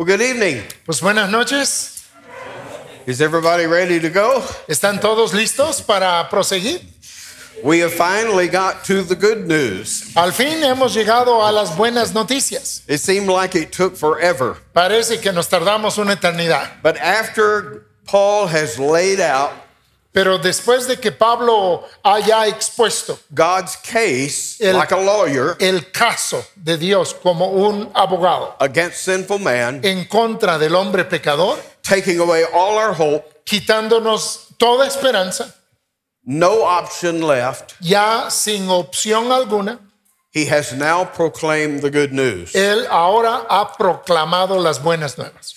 Well, good evening. Pues buenas noches. Is everybody ready to go? ¿Están todos listos para proseguir? We have finally got to the good news. Al fin hemos llegado a las buenas noticias. It seemed like it took forever. Parece que nos tardamos una eternidad. But after Paul has laid out Pero después de que Pablo haya expuesto God's case El- like a lawyer el caso de Dios como un abogado against sinful man, en contra del hombre pecador, taking away all our hope, quitándonos toda esperanza, no option left, ya sin opción alguna, he has now proclaimed the good news. él ahora ha proclamado las buenas nuevas.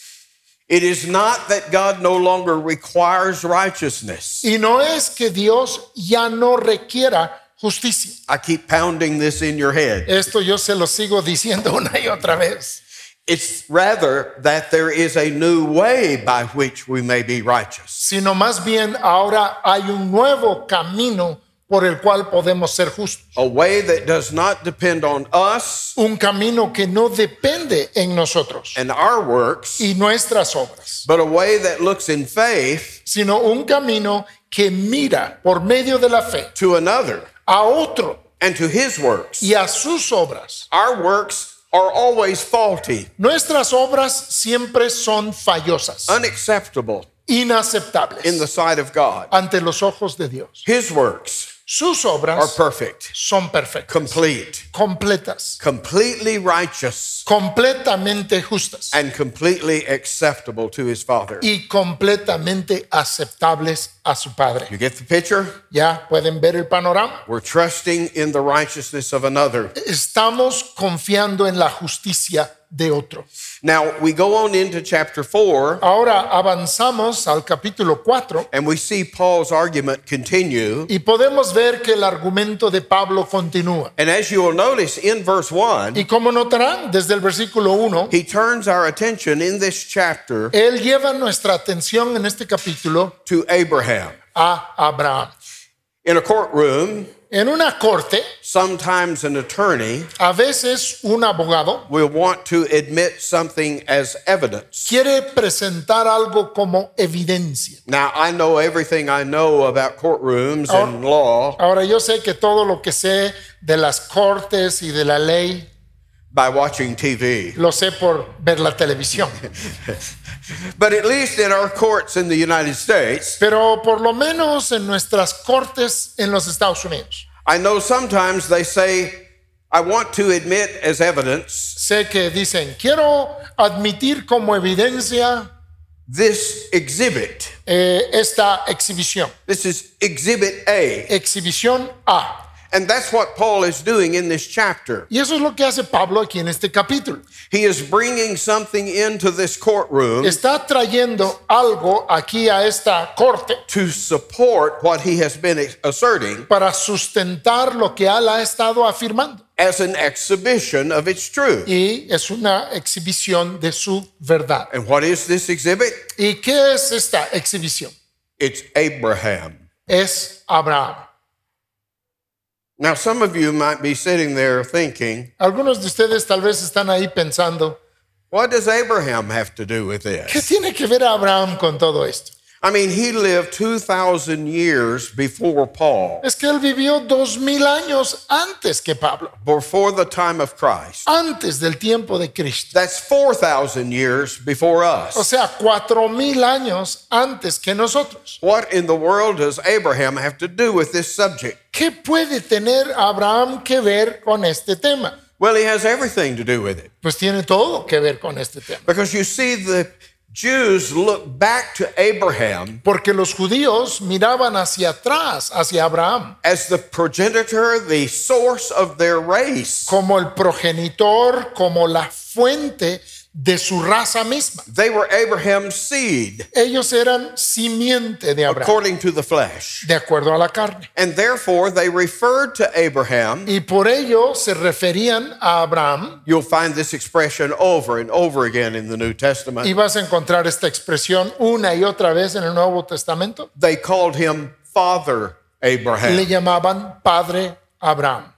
It is not that God no longer requires righteousness. Y no es que Dios ya no requiera justicia. I keep pounding this in your head. Esto yo se lo sigo diciendo una y otra vez. It's rather that there is a new way by which we may be righteous. Sino más bien ahora hay un nuevo camino por el cual podemos ser justos. A way that does not depend on us Un camino que no depende en nosotros and our works, y nuestras obras, but a way that looks in faith sino un camino que mira por medio de la fe to another a otro and to his works. y a sus obras. Our works are always faulty, Nuestras obras siempre son fallosas, unacceptable in the inaceptables sight of God. ante los ojos de Dios. His works Sus are perfect, son perfectas, complete, completas, completely righteous, completamente justas. And completely acceptable to his Father. y completamente aceptables a su Padre. You get the picture? Ya pueden ver el panorama. We're trusting in the righteousness of another. Estamos confiando en la justicia de otro. Now, we go on into chapter 4, Ahora avanzamos al capítulo 4 and we see Paul's argument continue. y podemos ver que el argumento de Pablo continúa. And as you will notice in verse 1, Y como notarán desde el versículo 1, he turns our attention in this chapter él lleva nuestra atención en este capítulo to Abraham. A Abraham. In a courtroom, En una corte, sometimes an attorney a veces un abogado will want to admit something as evidence. quiere presentar algo como evidencia. Now, I know everything I know about courtrooms Oh. and law Ahora yo sé que todo lo que sé de las cortes y de la ley by watching TV. lo sé por ver la televisión. But at least in our courts in the United States, Pero por lo menos en nuestras cortes en los Estados Unidos, I know sometimes they say, I want to admit as evidence sé que dicen, quiero admitir como evidencia this exhibit. eh, esta exhibición. This is exhibit A. Exhibición A. And that's what Paul is doing in this chapter. Y eso es lo que hace Pablo aquí en este capítulo. He is bringing something into this courtroom Está trayendo algo aquí a esta corte to support what he has been asserting para sustentar lo que él ha estado afirmando. as an exhibition of its truth. Y es una exhibición de su verdad. And what is this exhibit? ¿Y qué es esta exhibición? It's Abraham. Es Abraham. Now, some of you might be sitting there thinking, Algunos de ustedes tal vez están ahí pensando, what does Abraham have to do with ¿qué this? tiene que ver Abraham con todo esto? I mean, he lived 2,000 years before Paul, Es que él vivió dos mil años antes que Pablo, before the time of Christ. antes del tiempo de Cristo. That's 4,000 years before us. O sea, cuatro mil años antes que nosotros. What in the world does Abraham have to do with this subject? ¿Qué puede tener Abraham que ver con este tema? Well, he has everything to do with it. Pues tiene todo que ver con este tema. Because you see, the Jews look back to Abraham Porque los judíos miraban hacia atrás, hacia Abraham, as the progenitor, the source of their race. como el progenitor, como la fuente de su raza misma. They were Abraham's seed Ellos eran simiente de Abraham, according to the flesh. de acuerdo a la carne. And therefore, they referred to Abraham. Y por ello se referían a Abraham. You'll find this expression over and over again in the New Y Testament. vas a encontrar esta expresión una y otra vez en el Nuevo Testamento. They called him Father Le Abraham. llamaban Padre Abraham.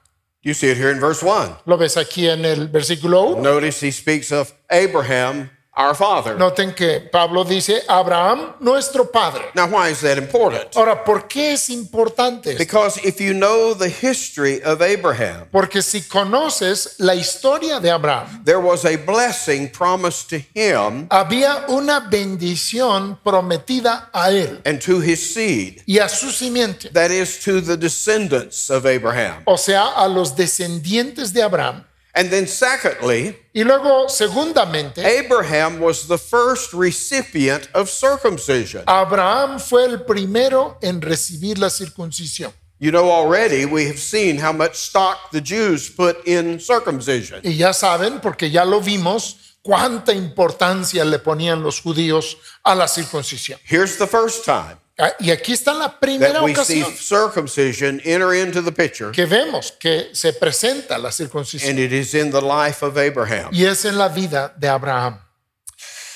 You see it here in verse 1. Lo ves aquí en el versículo 1. Notice he speaks of Abraham, our father. Noten que Pablo dice Abraham, nuestro padre. Now, why is that important? Ahora, ¿por qué es importante esto? Because if you know the history of Abraham, Porque si conoces la historia de Abraham, there was a blessing promised to him había una bendición prometida a él and to his seed, y a su simiente, that is, to the descendants of Abraham. o sea, a los descendientes de Abraham. And then, secondly, Y luego, segundamente, Abraham was the first recipient of circumcision. Abraham fue el primero en recibir la circuncisión. You know, already we have seen how much stock the Jews put in circumcision. Y ya saben, porque ya lo vimos, cuánta importancia le ponían los judíos a la circuncisión. Here's the first time Y aquí está la primera ocasión circumcision enter into the picture, que vemos que se presenta la circuncisión. and it is in the life of Abraham. Y es en la vida de Abraham.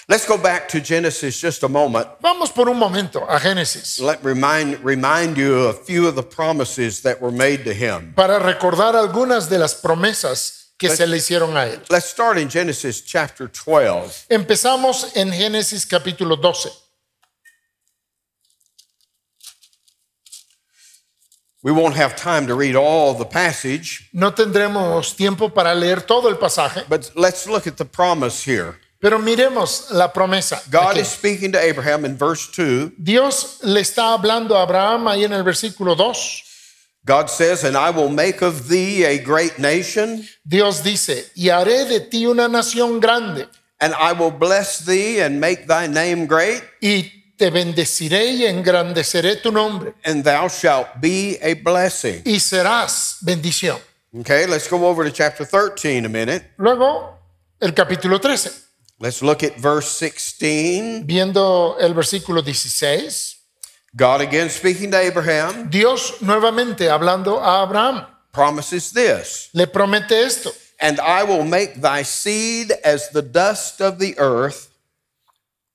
Let's go back to Genesis just a moment. Vamos por un momento a Génesis Let remind remind you a few of the promises that were made to him. para recordar algunas de las promesas que se le hicieron a él. Let's start in Genesis chapter 12. Empezamos en Génesis capítulo 12. We won't have time to read all the passage, No tendremos tiempo para leer todo el pasaje, but let's look at the promise here. pero miremos la promesa. God Aquí. is speaking to Abraham in verse 2. Dios le está hablando a Abraham ahí en el versículo 2. God says, And I will make of thee a great nation, Dios dice, y haré de ti una nación grande, and I will bless thee and make thy name great, y te bendeciré y engrandeceré tu nombre, and thou shalt be a blessing. y serás bendición. Okay, let's go over to chapter 13 a minute. Luego, el capítulo 13, Let's look at verse 16. viendo el versículo 16, God again speaking to Abraham Dios nuevamente hablando a Abraham, promises this le promete esto, And I will make thy seed as the dust of the earth,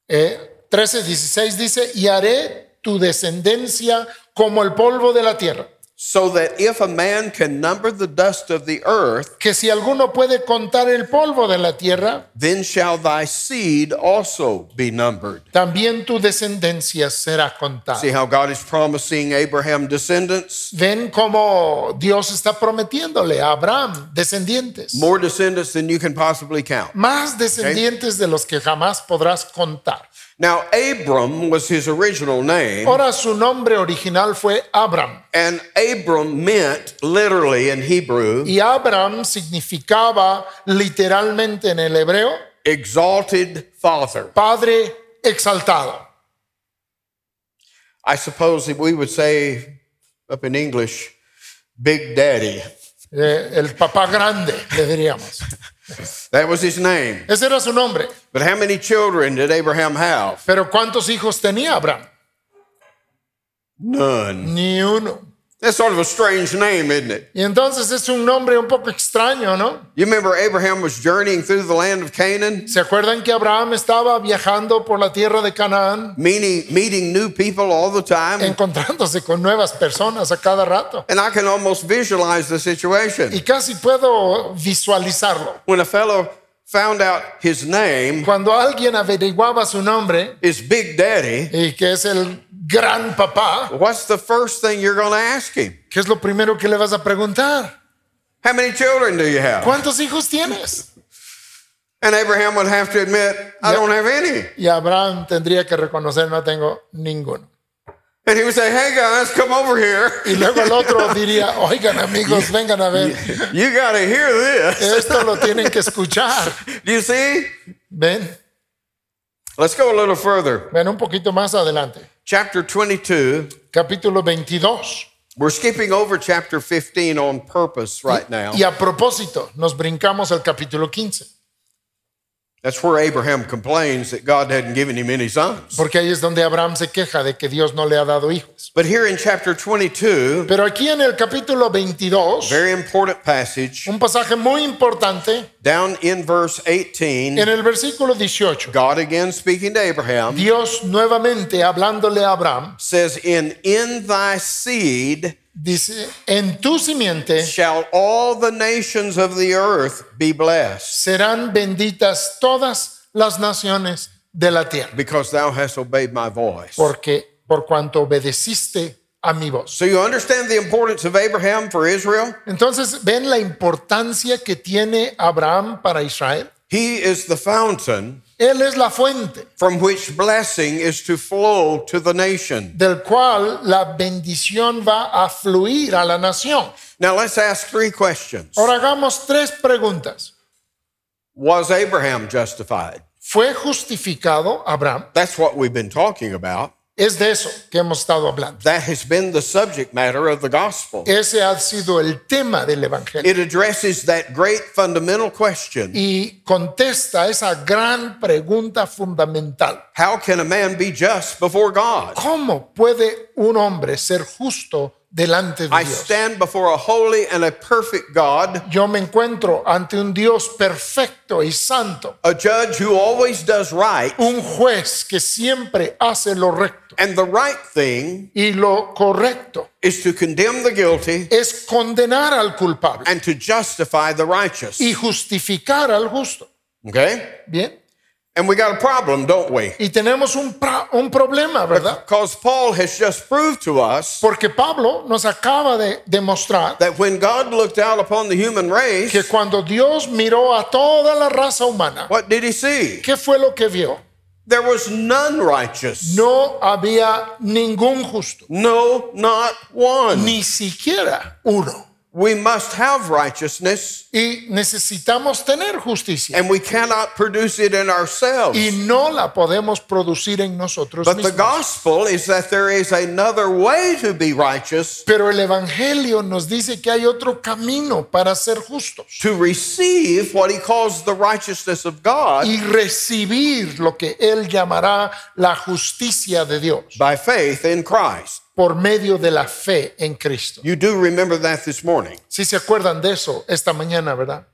Eh, 13, 16 dice, y haré tu descendencia como el polvo de la tierra, so that if a man can number the dust of the earth, que si alguno puede contar el polvo de la tierra, then shall thy seed also be numbered. también tu descendencia será contada. See how God is promising Abraham descendants? Ven cómo Dios está prometiéndole a Abraham descendientes, More descendants than you can possibly count. más descendientes de los que jamás podrás contar. Now, Abram was his original name, Ahora su nombre original fue Abram and Abram meant literally in Hebrew, y Abram significaba literalmente en el hebreo exalted father. padre exaltado. I suppose that we would say up in English, Big Daddy. Eh, el papá grande, le diríamos. That was his name. Ese era su nombre. But how many children did Abraham have? Pero ¿cuántos hijos tenía Abraham? None. Ni uno. That's sort of a strange name, isn't it? Y entonces es un nombre un poco extraño, ¿no? You remember Abraham was journeying through the land of Canaan, ¿Se acuerdan que Abraham estaba viajando por la tierra de Canaán, meeting, meeting new people all the time? encontrándose con nuevas personas a cada rato? And I can almost visualize the situation. Y casi puedo visualizarlo. When a fellow found out his name Cuando alguien averiguaba su nombre is Big Daddy, y que es el gran papá, what's the first thing you're going to ask him? ¿qué es lo primero que le vas a preguntar? How many children do you have? ¿Cuántos hijos tienes? And Abraham would have to admit, I don't have any. Y Abraham tendría que reconocer, no tengo ninguno. And he would say, Hey guys, come over here. Y luego el otro diría, oigan amigos, vengan a ver, You got to hear this. esto lo tienen que escuchar. Do you see? Ven, Let's go a little further. ven un poquito más adelante. Chapter 22. Capítulo 22. We're skipping over chapter 15 on purpose right now. Y a propósito, nos brincamos al capítulo 15, That's where Abraham complains that God hadn't given him any sons. porque ahí es donde Abraham se queja de que Dios no le ha dado hijos. But here in chapter 22, Pero aquí en el capítulo 22, very important passage, un pasaje muy importante, down in verse 18, en el versículo 18, God again speaking to Abraham Dios nuevamente hablándole a Abraham, says, In in thy seed dice, en tu simiente shall all the nations of the earth be blessed. serán benditas todas las naciones de la tierra, because thou hast obeyed my voice. porque por cuanto obedeciste a mi voz. So you understand the importance of Abraham for Israel? Entonces, ¿ven la importancia que tiene Abraham para Israel? He is the fountain Él es la fuente from which blessing is to flow to the nation. del cual la bendición va a fluir a la nación. Now let's ask three questions. Ahora hagamos tres preguntas. Was Abraham justified? ¿Fue justificado Abraham? That's what we've been talking about. Es de eso que hemos estado hablando. That has been the subject matter of the gospel. Ese ha sido el tema del Evangelio. It addresses that great fundamental question Y contesta esa gran pregunta fundamental. How can a man be just before God? ¿Cómo puede un hombre ser justo delante de I Dios? stand before a holy and a perfect God, Yo me encuentro ante un Dios perfecto y santo, a judge who always does right, un juez que siempre hace lo recto. and the right thing Y lo correcto is to condemn the guilty es condenar al culpable and to justify the righteous. y justificar al justo. Okay? Bien. And we got a problem, don't we? Y tenemos un, un problema, ¿verdad? Because Paul has just proved to us Porque Pablo nos acaba de demostrar that when God looked out upon the human race, que cuando Dios miró a toda la raza humana, what did he see? ¿qué fue lo que vio? There was none righteous. No había ningún justo, No, not one. ni siquiera uno. We must have righteousness, Y necesitamos tener justicia. and we cannot produce it in ourselves. Y no la podemos producir en nosotros But the gospel is that there is another way to be righteous, Pero el Evangelio nos dice que hay otro camino para ser justos to receive what he calls the righteousness of God y recibir lo que Él llamará la justicia de Dios by faith in Christ. Por medio de la fe en Cristo. You do remember that this morning. Si se acuerdan de eso esta mañana, ¿verdad?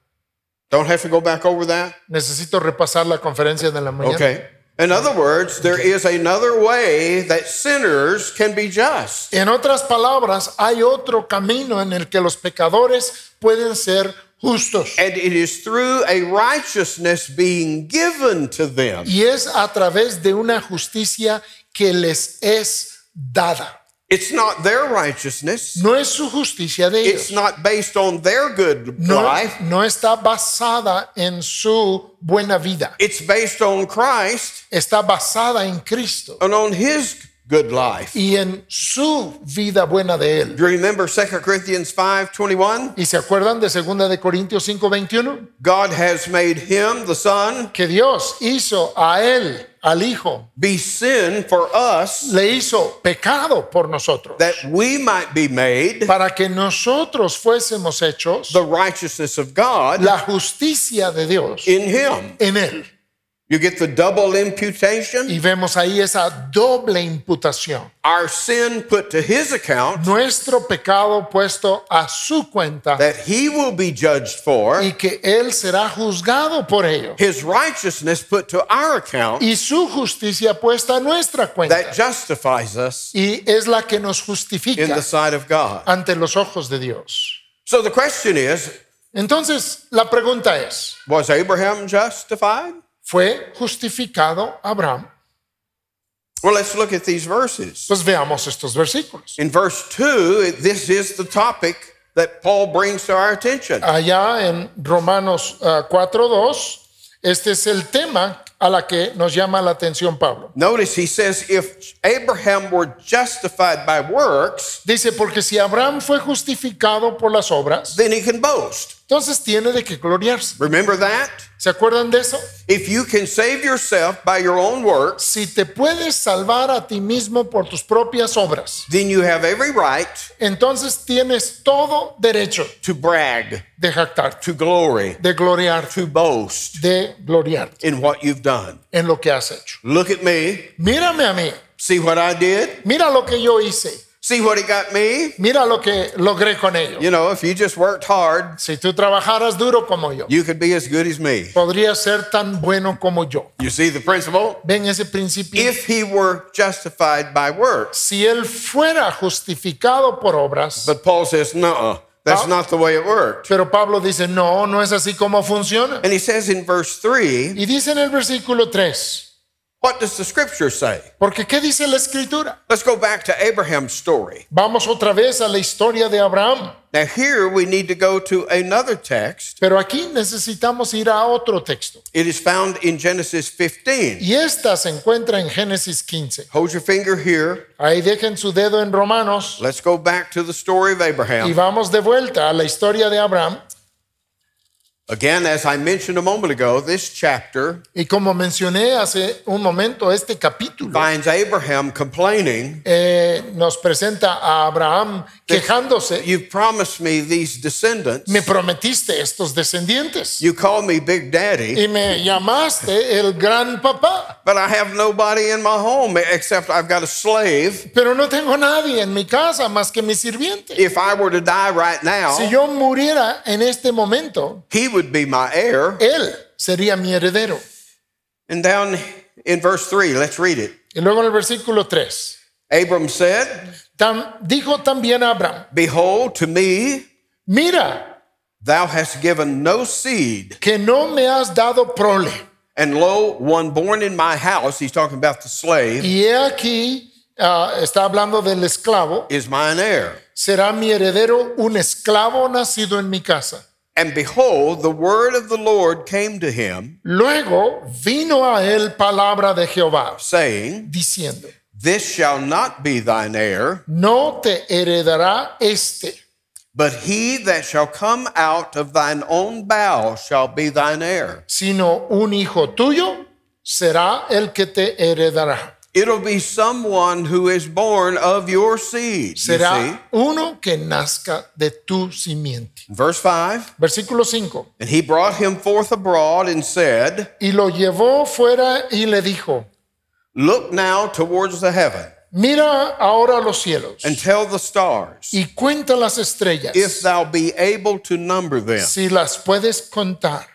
Don't have to go back over that? Necesito repasar la conferencia de la mañana. Okay. In other words, there is another way that sinners can be just. En otras palabras, hay otro camino en el que los pecadores pueden ser justos. And it is through a righteousness being given to them. Y es a través de una justicia que les es dada. It's not their righteousness. No es su justicia de ellos. It's not based on their good No, life. no está basada en su buena vida. It's based on Christ Está basada en Cristo and on his good life. y en su vida buena de él. Do you remember 2 Corinthians 5:21? ¿Y se acuerdan de 2 de Corintios 5:21? God has made him, the Son, Que Dios hizo a él, al Hijo, be sin for us le hizo pecado por nosotros. that we might be made para que nosotros fuésemos hechos the righteousness of God la justicia de Dios in him. en él. You get the double imputation. Y vemos ahí esa doble imputación. Our sin put to his account Nuestro pecado puesto a su cuenta that he will be judged for. y que él será juzgado por ello. His righteousness put to our account Y su justicia puesta a nuestra cuenta. that justifies us Y es la que nos in justifica the sight of God. ante los ojos de Dios. So the question is Entonces, la pregunta es, was Abraham justified? ¿Fue justificado Abraham? Well, let's look at these verses. Pues veamos estos versículos. In verse 2, this is the topic that Paul brings to our attention. allá en Romanos ah, 4.2, este es el tema a la que nos llama la atención Pablo. Notice he says, if Abraham were justified by works, Dice, porque si Abraham fue justificado por las obras, then he can boast. Entonces tiene de qué gloriarse. Remember that? ¿Se acuerdan de eso? If you can save yourself by your own works, Si te puedes salvar a ti mismo por tus propias obras, then you have every right entonces tienes todo derecho to brag, de jactarte, to glory, de gloriarte, to boast de gloriarte in what you've done. en lo que has hecho. Look at me. Mírame a mí, See what I did? mira lo que yo hice, See what it got me? mira lo que logré con ello. You know, if you just worked hard, Si tú trabajaras duro como yo, you could be as good as me. podría ser tan bueno como yo. You see the principle? Ven ese principio. If he were justified by works. si él fuera justificado por obras, But Paul says, no, That's not the way it worked. Pero Pablo dice, no, no es así como funciona. And he says in verse 3, Y dice en el versículo 3, what does the scripture say? porque ¿qué dice la escritura? Let's go back to Abraham's story. Vamos otra vez a la historia de Abraham. Now, here we need to go to another text. Pero aquí necesitamos ir a otro texto. It is found in Genesis 15. Y esta se encuentra en Génesis 15. Hold your finger here. Ahí dejen su dedo en Romanos Let's go back to the story of Abraham. y vamos de vuelta a la historia de Abraham. Again, as I mentioned a moment ago, this chapter Y como mencioné hace un momento, este capítulo finds Abraham complaining, eh, nos presenta a Abraham quejándose. You've promised me these descendants. Me prometiste estos descendientes You call me Big Daddy, y me llamaste el gran papá. but I have nobody in my home except I've got a slave. Pero no tengo nadie en mi casa más que mi sirviente. If I were to die right now, Si yo muriera en este momento, he would be my heir. él sería mi heredero. And down in verse 3, let's read it. Y luego en el versículo 3, Abram said, tam- dijo también Abraham, Behold, to me mira thou hast given no seed, que no me has dado prole. and lo, one born in my house, he's talking about the slave, Y aquí, ah, está hablando del esclavo, is mine heir. será mi heredero un esclavo nacido en mi casa. And behold, the word of the Lord came to him, Luego vino a él palabra de Jehová, saying, diciendo, This shall not be thine heir, no te heredará este, but he that shall come out of thine own bowels shall be thine heir. sino un hijo tuyo será el que te heredará. It'll be someone who is born of your seed. You see? Será uno que nazca de tu simiente. Verse 5 Versículo 5. And he brought him forth abroad and said, Y lo llevó fuera y le dijo, Look now towards the heaven mira ahora los cielos and tell the stars, y cuenta las estrellas, if thou be able to number them. si las puedes contar.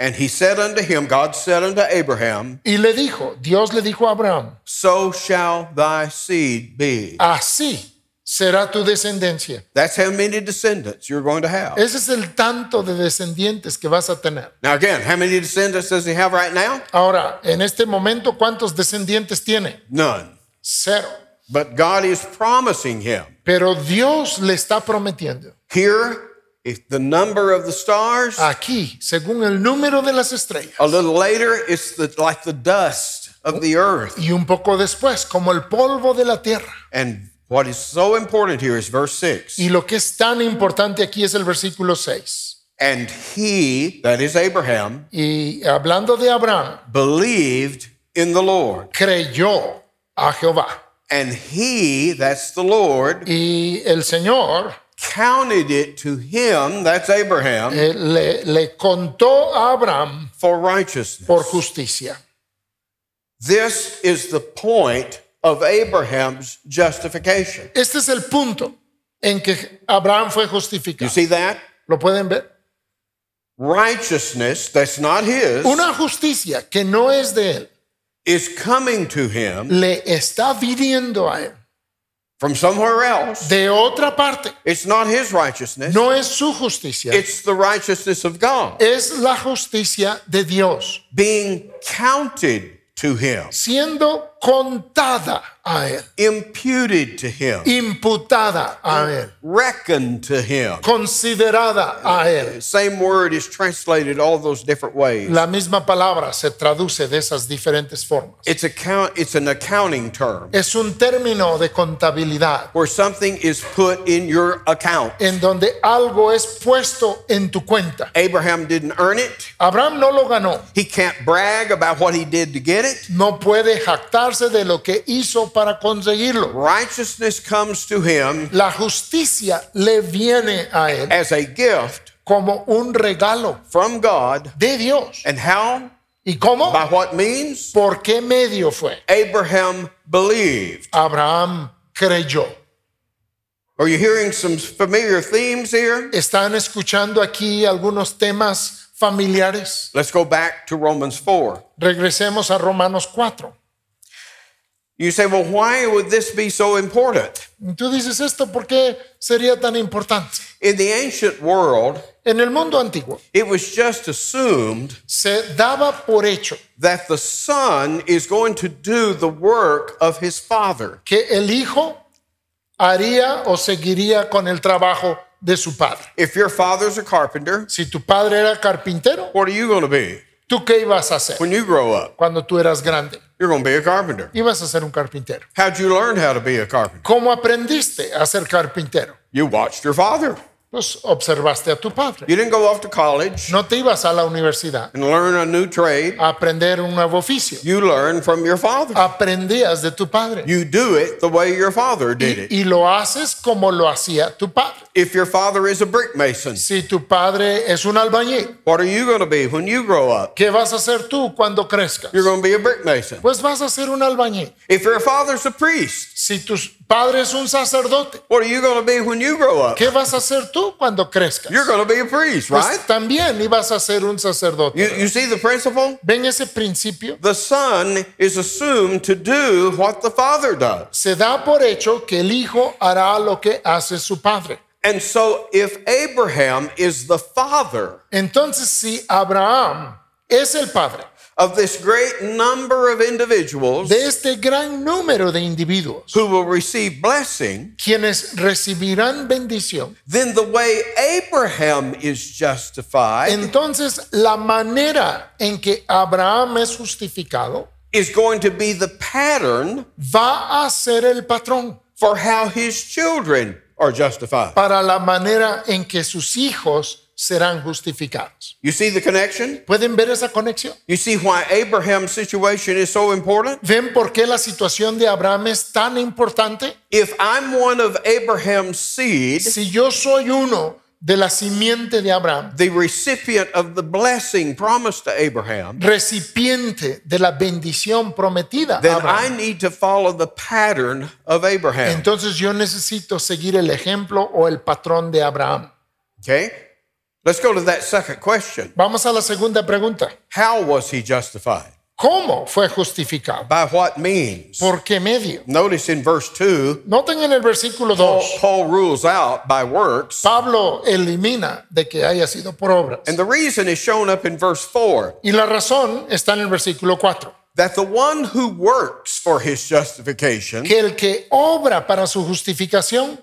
And he said unto him, God said unto Abraham, Y le dijo, Dios le dijo a Abraham, So shall thy seed be. así será tu descendencia. That's how many descendants you're going to have. Ese es el tanto de descendientes que vas a tener. Now, again, how many descendants does he have right now? Ahora, en este momento, ¿cuántos descendientes tiene? None. Cero. But God is promising him. Pero Dios le está prometiendo. Here, if the number of the stars, Aquí, según el número de las estrellas. a little later, it's the, like the dust of the earth. Y un poco después, como el polvo de la tierra. And what is so important here is verse 6. Y lo que es tan importante aquí es el versículo 6. And he, that is Abraham, Y hablando de Abraham, believed in the Lord. creyó a Jehová. And he, that's the Lord, Y el Señor counted it to him, that's Abraham, eh, le, le contó a Abraham for righteousness. por justicia. This is the point of Abraham's justification. Este es el punto en que Abraham fue justificado. You see that? ¿Lo pueden ver? Righteousness that's not his Una justicia que no es de él is coming to him le está viniendo a él from somewhere else. de otra parte. It's not his righteousness, No es su justicia, it's the righteousness of God. Es la justicia de Dios. Being counted to him, siendo contada a él, imputed to him, imputada a él, reckoned to him. considerada a él. Same word is translated all those different ways. La misma palabra se traduce de esas diferentes formas. It's account it's an accounting term Es un término de contabilidad where something is put in your account. en donde algo es puesto en tu cuenta. Abraham didn't earn it. Abraham no lo ganó. He can't brag about what he did to get it. No puede jactarse de lo que hizo para conseguirlo. Righteousness comes to him La justicia le viene a él as a gift como un regalo from God. de Dios. And how? ¿Y cómo? By what means? ¿Por qué medio fue? Abraham believed. Abraham creyó. Are you hearing some familiar themes here? ¿Están escuchando aquí algunos temas familiares? Let's go back to Romans 4. Regresemos a Romanos 4. You say, well, why would this be so important? Tú dices esto, ¿por qué sería tan importante? In the ancient world, En el mundo antiguo it was just assumed se daba por hecho that the son is going to do the work of his father. que el hijo haría o seguiría con el trabajo de su padre. If your father's a carpenter, Si tu padre era carpintero, what are you going to be ¿tú qué ibas a hacer when you grow up? cuando tú eras grande? You're going to be a carpenter. Ibas a ser un carpintero. How'd you learn how to be a carpenter? ¿Cómo aprendiste a ser carpintero? You watched your father. Pues observaste a tu padre. You didn't go off to college No te ibas a la universidad and learn a new trade. a aprender un nuevo oficio. You learn from your father. Aprendías de tu padre. You do it the way your father did Y, it. y lo haces como lo hacía tu padre. If your father is a brick mason, Si tu padre es un albañil, what are you going to be when you grow up? ¿qué vas a hacer tú cuando crezcas? You're going to be a brick mason. Pues vas a ser un albañil. If your father's a priest, Si tu padre es un sacerdote, what are you going to be when you grow up? ¿qué vas a hacer tú cuando crezcas? You're going to be a priest, Pues right? también ibas a ser un sacerdote. You, you see the principle? ¿Ven ese principio? The son is assumed to do what the father does. Se da por hecho que el hijo hará lo que hace su padre. And so if Abraham is the father Entonces, si Abraham es el padre of this great number of individuals de este gran número de individuos, who will receive blessing, quienes recibirán bendición, then the way Abraham is justified entonces la manera en que Abraham es justificado is going to be the pattern va a ser el patrón for how his children are justified. para la manera en que sus hijos serán justificados. You see the connection? ¿Pueden ver esa conexión? You see why Abraham's situation is so important? ¿Ven por qué la situación de Abraham es tan importante? If I'm one of Abraham's seed, Si yo soy uno de la simiente de Abraham, the recipient of the blessing promised to Abraham, recipiente de la bendición prometida a then I Abraham, need to follow the pattern of Abraham. entonces yo necesito seguir el ejemplo o el patrón de Abraham. Okay? Let's go to that second question. Vamos a la segunda pregunta. How was he justified? ¿Cómo fue justificado? By what means? ¿Por qué medio? Notice in verse 2, Noten en el versículo Paul, 2, Paul rules out by works, Pablo elimina de que haya sido por obras. and the reason is shown up in verse 4 Y la razón está en el versículo 4. that the one who works for his justification, Que el que obra para su justificación,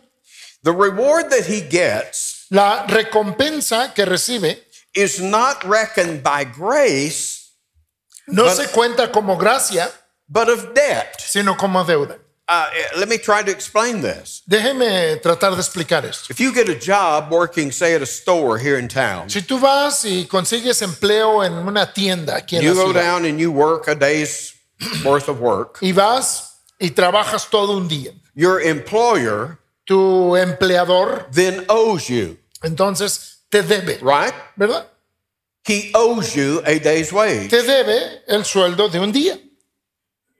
the reward that he gets la recompensa que recibe, is not reckoned by grace, no But- se cuenta como gracia, but of debt. sino como deuda. Uh, let me try to explain this. Déjeme tratar de explicar esto. If you get a job working, say, at a store here in town, Si tú vas y consigues empleo en una tienda aquí en you la go ciudad down and you work a day's worth of work, y vas y trabajas todo un día, your employer tu empleador then owes you, entonces te debe, right? ¿verdad? He owes you a day's wage. Te debe el sueldo de un día.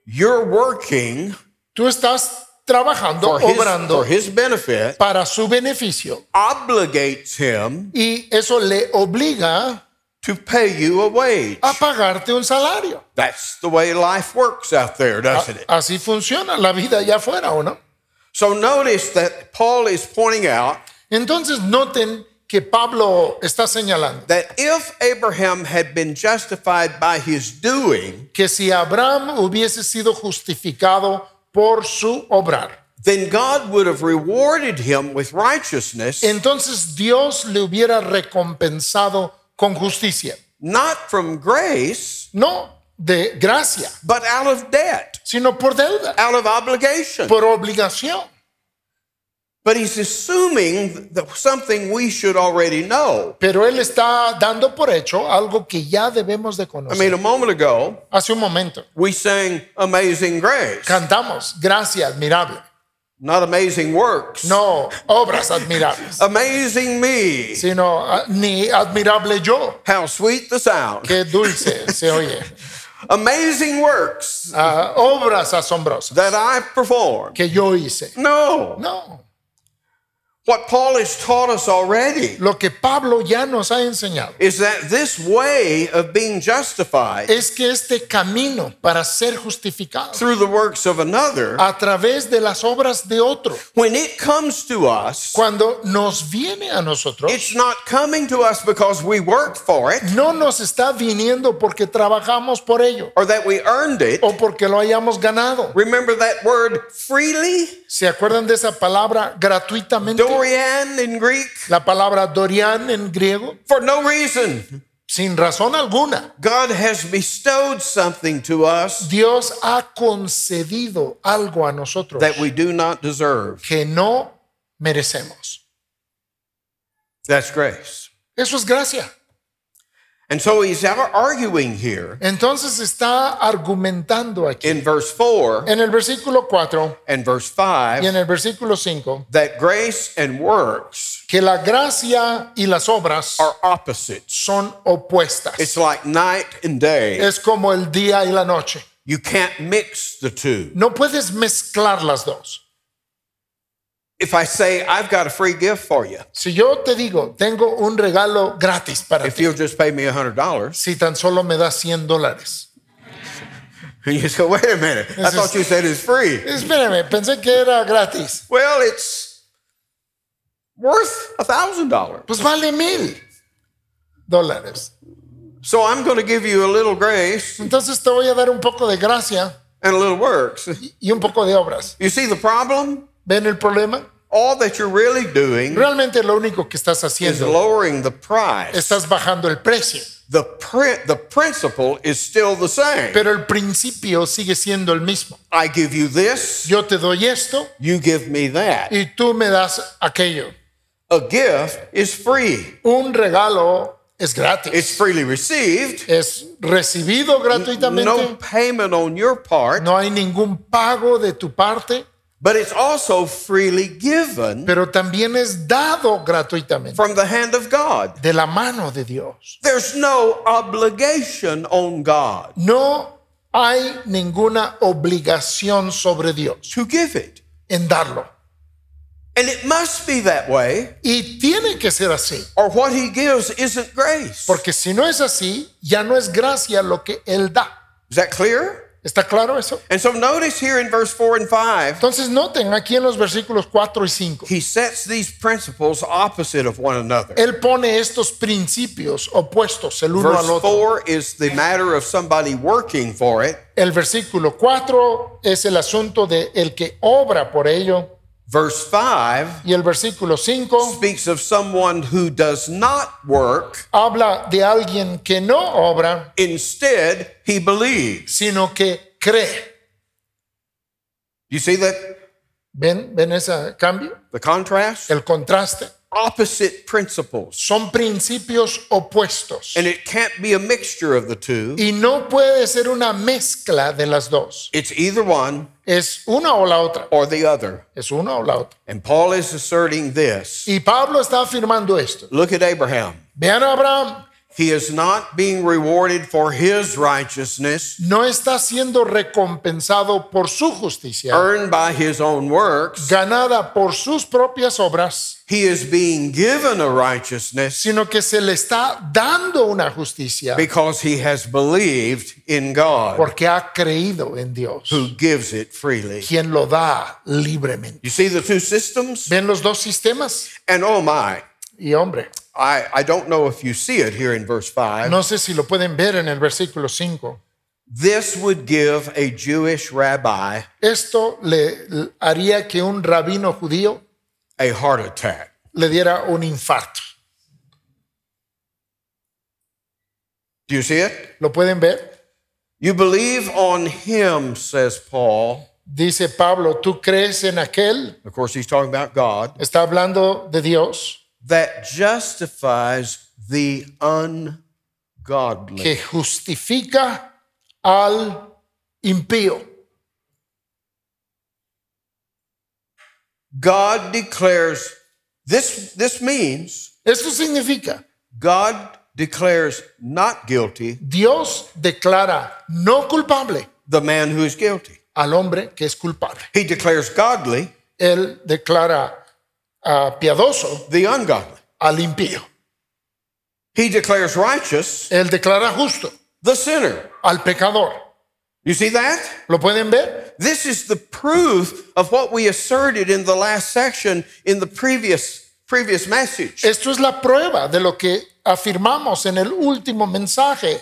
You're working Tú estás trabajando, for his, obrando for his benefit, para su beneficio obligates him y eso le obliga to pay you a wage. a pagarte un salario. That's the way life works out there, doesn't it? Así funciona la vida allá afuera, ¿o no? So notice that Paul is pointing out Entonces noten que Pablo está señalando that if Abraham had been justified by his doing, que si Abraham hubiese sido justificado por su obrar, then God would have rewarded him with righteousness, entonces Dios le hubiera recompensado con justicia, not from grace, no de gracia, but out of debt, sino por deuda, out of obligation. por obligación. But he's assuming that something we should already know. Pero él está dando por hecho algo que ya debemos de I conocer. mean, a moment ago, Hace un momento we sang Amazing Grace, cantamos gracia admirable, not amazing works. no obras admirables, Amazing me, sino ah, ni admirable yo. how sweet the sound. Qué dulce se oye. Amazing works Ah, obras asombrosas that I performed. que yo hice. No. No. What Paul has taught us already Lo que Pablo ya nos ha enseñado is that this way of being justified es que este camino para ser justificado through the works of another, a través de las obras de otro, when it comes to us, cuando nos viene a nosotros, it's not coming to us because we worked for it no nos está viniendo porque trabajamos por ello or that we earned it. o porque lo hayamos ganado. Remember that word freely? ¿Se acuerdan de esa palabra gratuitamente? Dorian in Greek? La palabra Dorian en griego, For no reason. sin razón alguna. God has bestowed something to us Dios ha concedido algo a nosotros that we do not deserve. que no merecemos. That's grace. Eso es gracia. And so he's ar- arguing here Entonces está argumentando aquí in verse 4 en el versículo 4 and verse 5 y en el versículo 5 that grace and works que la gracia y las obras are opposites. son opuestas. It's like night and day. Es como el día y la noche. You can't mix the two. No puedes mezclar las dos. If I say, I've got a free gift for you, Si yo te digo, tengo un regalo gratis para if ti, you'll just pay me $100, si tan solo me das 100 dólares. and you just go, wait a minute, I thought you said it's free. Espérame, pensé que era gratis. Well, it's worth a $1,000. Pues vale mil dólares. So I'm going to give you a little grace Entonces te voy a dar un poco de gracia and a little works. y un poco de obras. You see the problem? ¿Ven el problema? All that you're really doing Realmente lo único que estás is haciendo, lowering the price. estás bajando el precio, The, pri- the principle is still the same. pero el principio sigue siendo el mismo. I give you this, Yo te doy esto you give me that. y tú me das aquello. A gift is free. Un regalo es gratis. It's freely received. es recibido gratuitamente. No payment on your part, No hay ningún pago de tu parte, but it's also freely given pero también es dado gratuitamente from the hand of God. de la mano de Dios. There's no obligation on God No hay ninguna obligación sobre Dios to give it. en darlo. And it must be that way, Y tiene que ser así, or what He gives isn't grace. porque si no es así, ya no es gracia lo que Él da. Is that clear? ¿Está claro eso? And so notice here in verse 4 and 5, Entonces noten aquí en los versículos 4 y 5, he sets these principles opposite of one another. Él pone estos principios opuestos el uno Verse al otro. 4 is the matter of somebody working for it. El versículo 4 es el asunto de el que obra por ello. Verse 5 Y el versículo 5 speaks of someone who does not work. habla de alguien que no obra, Instead, he believes. sino que cree. You see that? ¿Ven? ¿Ven ese cambio? The contrast? El contraste. Opposite principles. Son principios opuestos. And it can't be a mixture of the two. Y no puede ser una mezcla de las dos. It's either one Es una o la otra. or the other. Es una o la otra. And Paul is asserting this. Y Pablo está afirmando esto. Look at Abraham. Vean a Abraham. He is not being rewarded for his righteousness No está siendo recompensado por su justicia, earned by his own works. ganada por sus propias obras, He is being given a righteousness sino que se le está dando una justicia because he has believed in God porque ha creído en Dios, who gives it freely. quien lo da libremente. You see the two systems? ¿Ven los dos sistemas? And oh my, Y hombre, I, I don't know if you see it here in verse 5. no sé si lo pueden ver en el versículo 5. This would give a Jewish rabbi Esto le haría que un rabino judío a heart attack. le diera un infarto. Do you see it? ¿Lo pueden ver? You believe on him, says Paul. Dice Pablo, tú crees en aquel, Of course, he's talking about God, está hablando de Dios, that justifies the ungodly. que justifica al impío. God declares this this means Esto significa, God declares not guilty Dios declara no culpable the man who is guilty. al hombre que es culpable. He declares godly Él declara ah, piadoso the ungodly. al impío. He declares righteous Él declara justo the sinner. al pecador. You see that? ¿Lo pueden ver? This is the proof of what we asserted in the last section in the previous previous message. Esto es la prueba de lo que afirmamos en el último mensaje.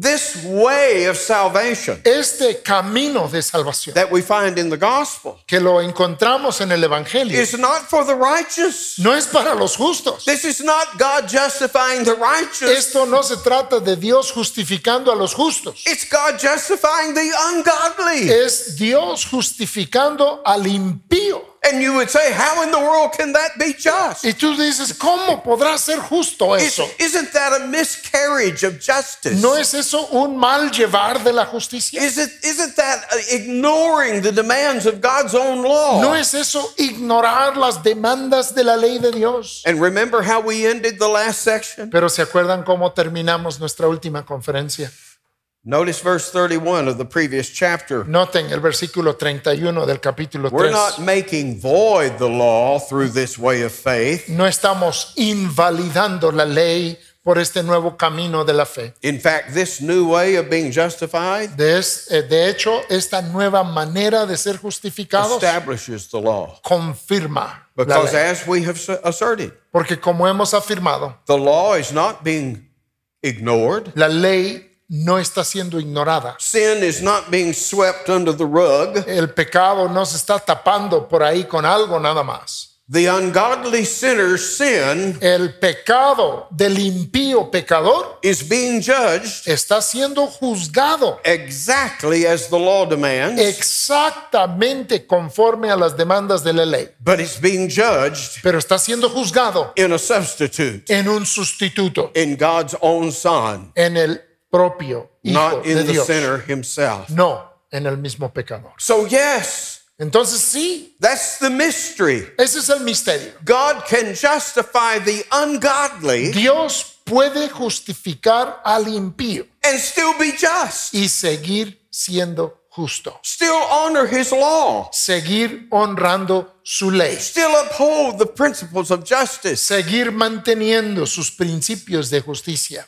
This way of salvation Este camino de salvación that we find in the gospel que lo encontramos en el Evangelio is not for the righteous. no es para los justos. This is not God justifying the righteous. Esto no se trata de Dios justificando a los justos. It's God justifying the ungodly. Es Dios justificando al impío. And you would say, how in the world can that be just? Y tú dices, ¿cómo podrá ser justo eso? isn't that a miscarriage of justice? ¿No es eso un mal llevar de la justicia? Is it, isn't that uh, ignoring the demands of God's own law? ¿No es eso ignorar las demandas de la ley de Dios? And remember how we ended the last section? Pero ¿se acuerdan cómo terminamos nuestra última conferencia? Notice verse 31 of the previous chapter. Noten el versículo 31 del capítulo We're 3. not making void the law through this way of faith. No estamos invalidando la ley por este nuevo camino de la fe. In fact, this new way of being justified De, es- eh, de hecho, esta nueva manera de ser justificados establishes the law. confirma la Because ley. as we have asserted, Porque como hemos afirmado, the law is not being ignored. la ley no está siendo ignorada. Sin is not being swept under the rug. El pecado no se está tapando por ahí con algo nada más. The ungodly sinner's sin El pecado del impío pecador is being judged está siendo juzgado exactly as the law demands, exactamente conforme a las demandas de la ley, but it's being judged pero está siendo juzgado in a substitute, en un sustituto, in God's own Son, en el propio Hijo not de in the Dios, sinner himself. no en el mismo pecador. So, yes, Entonces sí, that's the mystery. ese es el misterio. God can justify the ungodly Dios puede justificar al impío and still be just, y seguir siendo justo, still honor his law, seguir honrando su ley, still uphold the principles of justice. seguir manteniendo sus principios de justicia.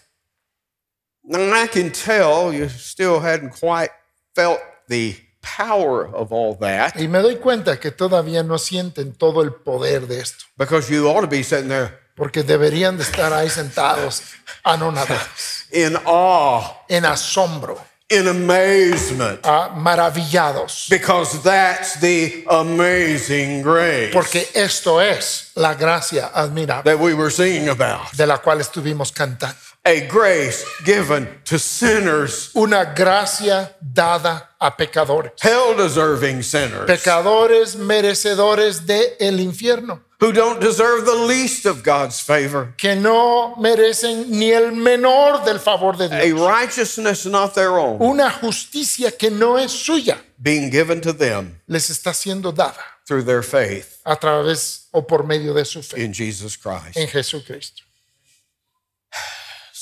And I can tell you still hadn't quite felt the power of all that Y me doy cuenta que todavía no sienten todo el poder de esto, because you ought to be sitting there porque deberían de estar ahí sentados, anonadados, in awe, en asombro, in amazement, ah, maravillados, because that's the amazing grace porque esto es la gracia admirable that we were singing about. de la cual estuvimos cantando. A grace given to sinners, Una gracia dada a pecadores. hell deserving sinners, pecadores merecedores del el infierno, who don't deserve the least of God's favor, que no merecen ni el menor del favor de a Dios. righteousness not their own, Una justicia que no es suya being given to them les está siendo dada through their faith a través o por medio de su fe in Jesus Christ. en Jesucristo.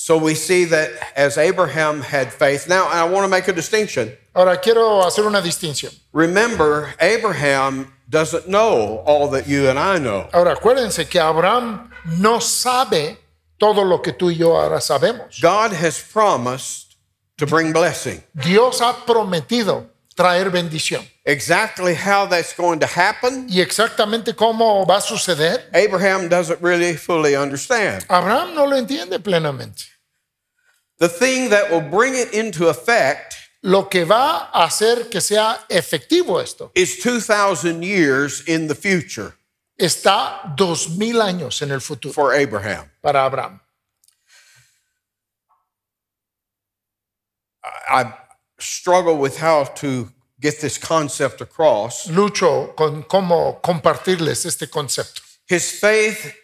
So we see that as Abraham had faith. Now, I want to make a distinction. Ahora quiero hacer una distinción. Remember, Abraham doesn't know all that you and I know. Ahora acuérdense que Abraham no sabe todo lo que tú y yo ahora sabemos. God has promised to bring blessing. Dios ha prometido traer bendición. Exactly how that's going to happen, Y exactamente cómo va a suceder, Abraham doesn't really fully understand. Abraham no lo entiende plenamente. The thing that will bring it into effect Lo que va a hacer que sea efectivo esto is 2,000 years in the future está dos mil años en el futuro for Abraham. para Abraham. I struggle with how to get this concept across. Lucho con cómo compartirles este concepto. His faith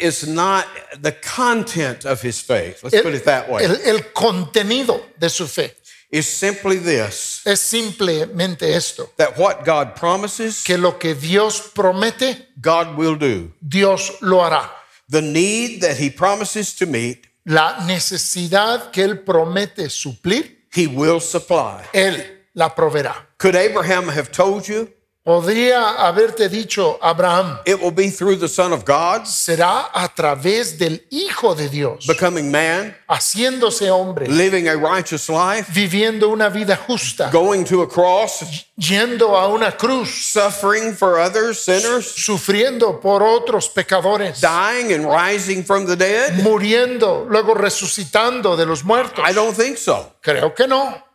is not the content of his faith. Let's El, put it that way. el- el contenido de su fe Is simply this es simplemente esto, that what God promises, que lo que Dios promete, God will do. Dios lo hará. The need that he promises to meet, La necesidad que Él promete suplir, he will supply. Él la proveerá. Could Abraham have told you podría haberte dicho Abraham, it will be through the Son of God será a través del Hijo de Dios, becoming man, haciéndose hombre, living a righteous life, viviendo una vida justa, going to a cross, yendo a una cruz, suffering for others, sinners, sufriendo por otros pecadores, dying and rising from the dead? muriendo, luego resucitando de los muertos. I don't think so. Creo que no.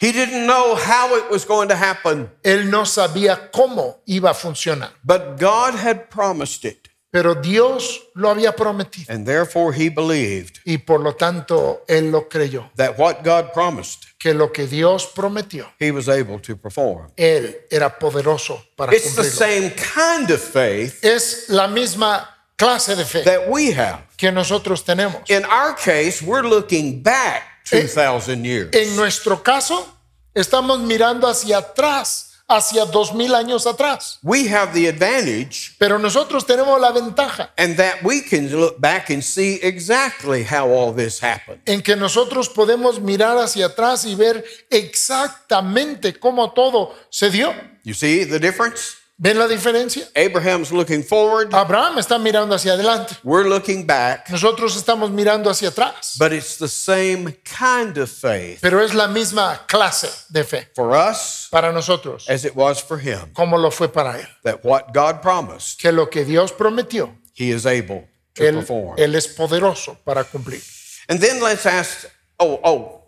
He didn't know how it was going to happen, Él no sabía cómo iba a funcionar, but God had promised it, pero Dios lo había prometido and therefore he believed y por lo tanto Él lo creyó, that what God promised, que lo que Dios prometió, he was able to perform. Él era poderoso para It's the same kind of faith Es la misma clase de fe that we have. que nosotros tenemos. In our case, we're looking back 2,000 years. En nuestro caso, estamos mirando hacia atrás, hacia dos mil años atrás. We have the advantage Pero nosotros tenemos la ventaja and that we can look back and see exactly how all this happened. en que nosotros podemos mirar hacia atrás y ver exactamente cómo todo se dio. You see the difference? ¿Ven la diferencia? Abraham's looking forward, Abraham está mirando hacia adelante. we're looking back, Nosotros estamos mirando hacia atrás. but it's the same kind of faith Pero es la misma clase de fe for us para nosotros, as it was for him. como lo fue para él. That what God promised, Que lo que Dios prometió, he is able to él, perform. él es poderoso para cumplir. And then let's ask, oh, oh,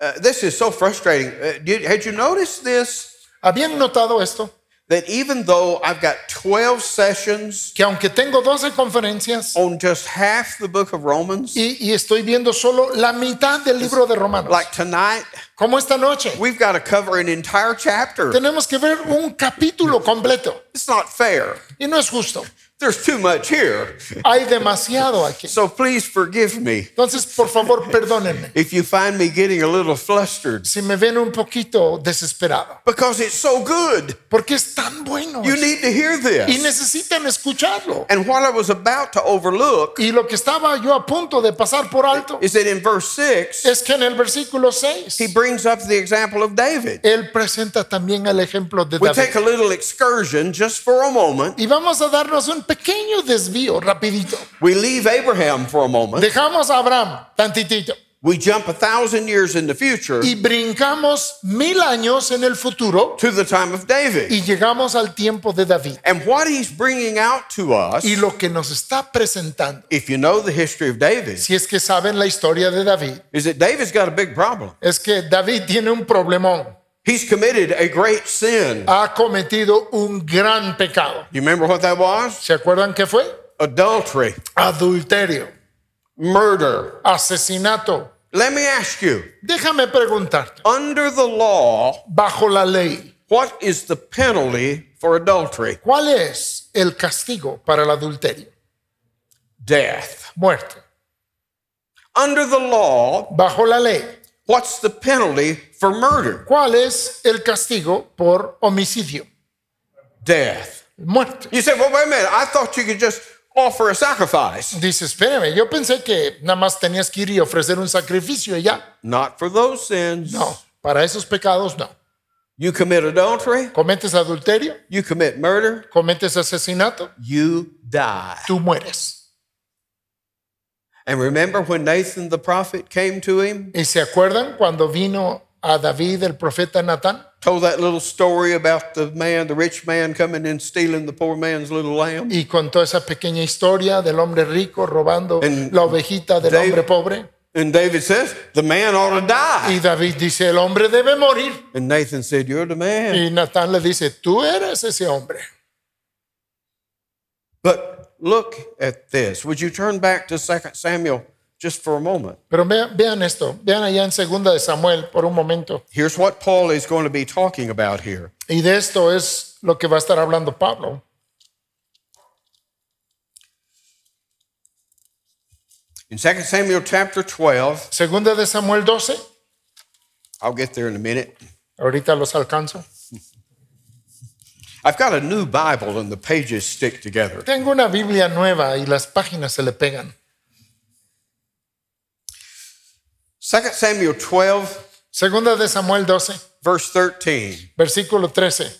uh, this is so frustrating. Uh, did, had you noticed this? ¿Habían notado esto? That even though I've got 12 sessions Que aunque tengo 12 conferencias on just half the book of Romans, y, y estoy viendo solo la mitad del libro de Romanos, like tonight, como esta noche, we've got to cover an entire chapter. tenemos que ver un capítulo completo. It's not fair. Y no es justo. There's too much here. Hay demasiado aquí. So please forgive me Entonces, por favor, perdónenme if you find me getting a little flustered si me ven un poquito desesperado. because it's so good. Porque es tan bueno. You need to hear Y this. necesitan escucharlo. And what I was about to overlook Y lo que estaba yo a punto de pasar por alto is that in verse 6, es que en el versículo 6 he brings up the example of David. él presenta también el ejemplo de We David. take a little excursion just for a moment. Y vamos a darnos un pequeño desvío rapidito. We leave Abraham for a moment. Dejamos a Abraham tantitito We jump a thousand years in the future y brincamos mil años en el futuro to the time of David. y llegamos al tiempo de David. And what he's bringing out to us, Y lo que nos está presentando, if you know the history of David, si es que saben la historia de David, is that David's got a big problem. es que David tiene un problemón. He's committed a great sin. Ha cometido un gran pecado. You remember what that was? ¿Se acuerdan qué fue? Adultery, Adulterio, murder. asesinato. Let me ask you Déjame preguntarte, under the law, bajo la ley, what is the penalty for adultery? ¿cuál es el castigo para el adulterio? Death. Muerte. Under the law, Bajo la ley, what's the penalty for murder? ¿cuál es el castigo por homicidio? Death. Muerte. You say, well, wait a minute. I thought you could just offer a sacrifice. Dice, espérame, yo pensé que nada más tenías que ir y ofrecer un sacrificio y ya. Not for those sins. No, para esos pecados no. You commit adultery, Cometes adulterio, you commit murder, cometes asesinato, you die. tú mueres. And remember when Nathan the prophet came to him, ¿Y se acuerdan cuando vino a David el profeta Natán? told that little story about the man, the rich man coming and stealing the poor man's little lamb? Y contó esa pequeña historia del hombre rico robando And la ovejita del David- hombre pobre. And David says, the man ought to die. Y David dice, el hombre debe morir. And Nathan said, You're the man. Y Natán le dice, tú eres ese hombre. But look at this. Would you turn back to 2 Samuel just for a moment? Pero vean, vean esto, vean allá en segunda de Samuel por un momento. Here's what Paul is going to be talking about here. Y de esto es lo que va a estar hablando Pablo. In 2 Samuel chapter 12, Segunda de Samuel 12, I'll get there in a minute. ahorita los alcanzo. I've got a new Bible and the pages stick together. Tengo una Biblia nueva y las páginas se le pegan. 2 Samuel 12, Segunda de Samuel 12, verse 13. versículo 13.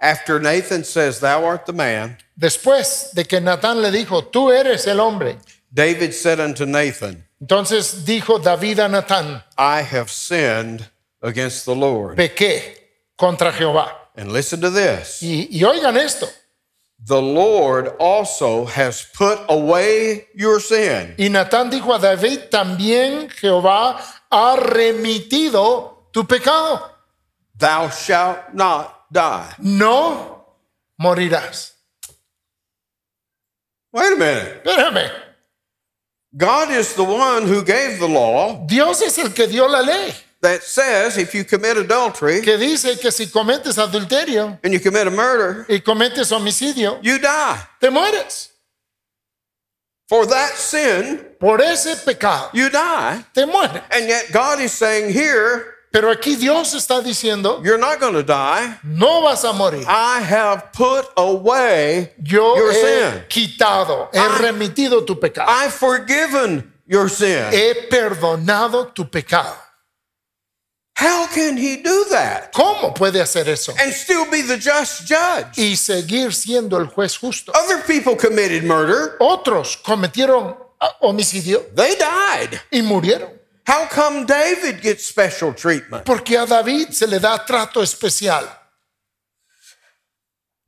After Nathan says, Thou art the man, Después de que Natán le dijo, tú eres el hombre, David said unto Nathan, entonces dijo David a Natán, I have sinned against the Lord. pequé contra Jehová. And listen to this Y, y oigan esto, the Lord also has put away your sin. y Natán dijo a David, también Jehová ha remitido tu pecado, Thou shalt not die. no morirás. Wait a minute. Espérame, God is the one who gave the law Dios es el que dio la ley, that says if you commit adultery que dice que si cometes adulterio and you commit a murder, y cometes homicidio, you die. te mueres. For that sin, Por ese pecado, you die. te mueres. And yet God is saying here, Pero aquí Dios está diciendo, you're not going to die. no vas a morir. I have put away Yo your he sin. quitado, he Ah. remitido tu pecado. I've forgiven your sin. He perdonado tu pecado. How can he do that ¿Cómo puede hacer eso? and still be the just judge? Y seguir siendo el juez justo. Other people committed murder. Otros cometieron ah, homicidio They died. y murieron. How come David gets special treatment? Porque a David se le da trato especial.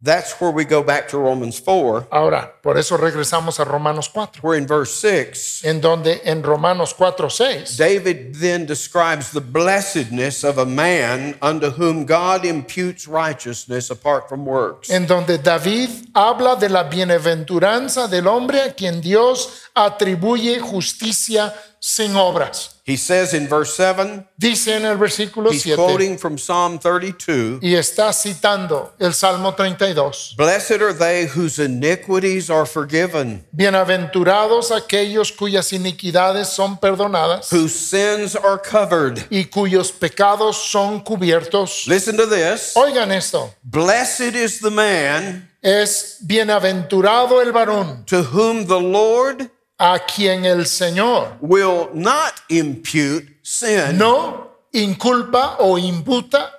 That's where we go back to Romans 4. Ahora, por eso regresamos a Romanos 4, We're in verse 6. en donde en Romanos 4, 6, David then describes the blessedness of a man unto whom God imputes righteousness apart from works. en donde David habla de la bienaventuranza del hombre a quien Dios atribuye justicia sin obras. He says in verse 7, Dice en el versículo he's 7, quoting from Psalm 32 y está citando el Salmo 32. Blessed are they whose iniquities are forgiven, Bienaventurados aquellos cuyas iniquidades son perdonadas whose sins are covered. y cuyos pecados son cubiertos. Listen to this. Oigan esto, Blessed is the man es bienaventurado el varón to whom the Lord a quien el Señor will not impute sin. no inculpa o imputa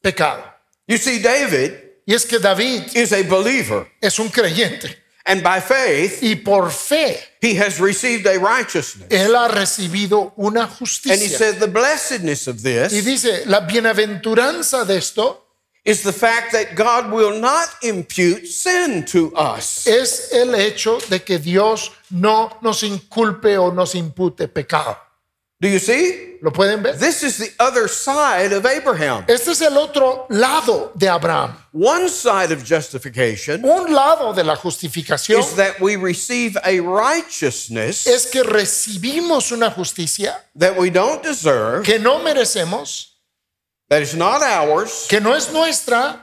pecado. You see, David Y es que David is a believer, es un creyente and by faith, y por fe he has received a righteousness. él ha recibido una And he justicia. said the blessedness of Y this dice, la bienaventuranza de esto is the fact that God will not impute sin to us. es el hecho de que Dios no nos inculpe o nos impute pecado. Do you see? ¿Lo pueden ver? This is the other side of Abraham. Este es el otro lado de Abraham. One side of justification Un lado de la justificación is that we receive a righteousness es que recibimos una justicia that we don't deserve, que no merecemos, that is not ours, que no es nuestra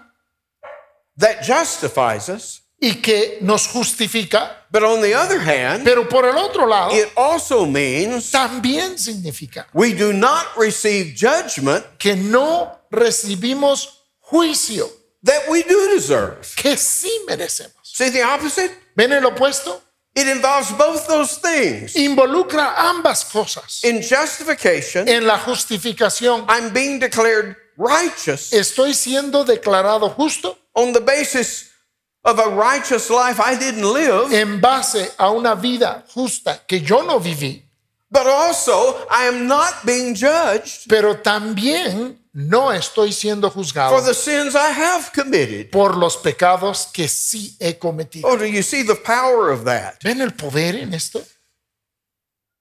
that justifies us. y que nos justifica, But on the other hand, pero por el otro lado it also means también significa we do not receive judgment que no recibimos juicio, that we do deserve. que sí merecemos. See the opposite? ¿Ven el opuesto? It involves both those things. Involucra ambas cosas. In justification, En la justificación, I'm being declared righteous estoy siendo declarado justo on the basis of a righteous life I didn't live, en base a una vida justa que yo no viví, but also I am not being judged pero también no estoy siendo for juzgado the sins I have committed. por los pecados que sí he cometido. Oh, do you see the power of that? ¿Ven el poder en esto?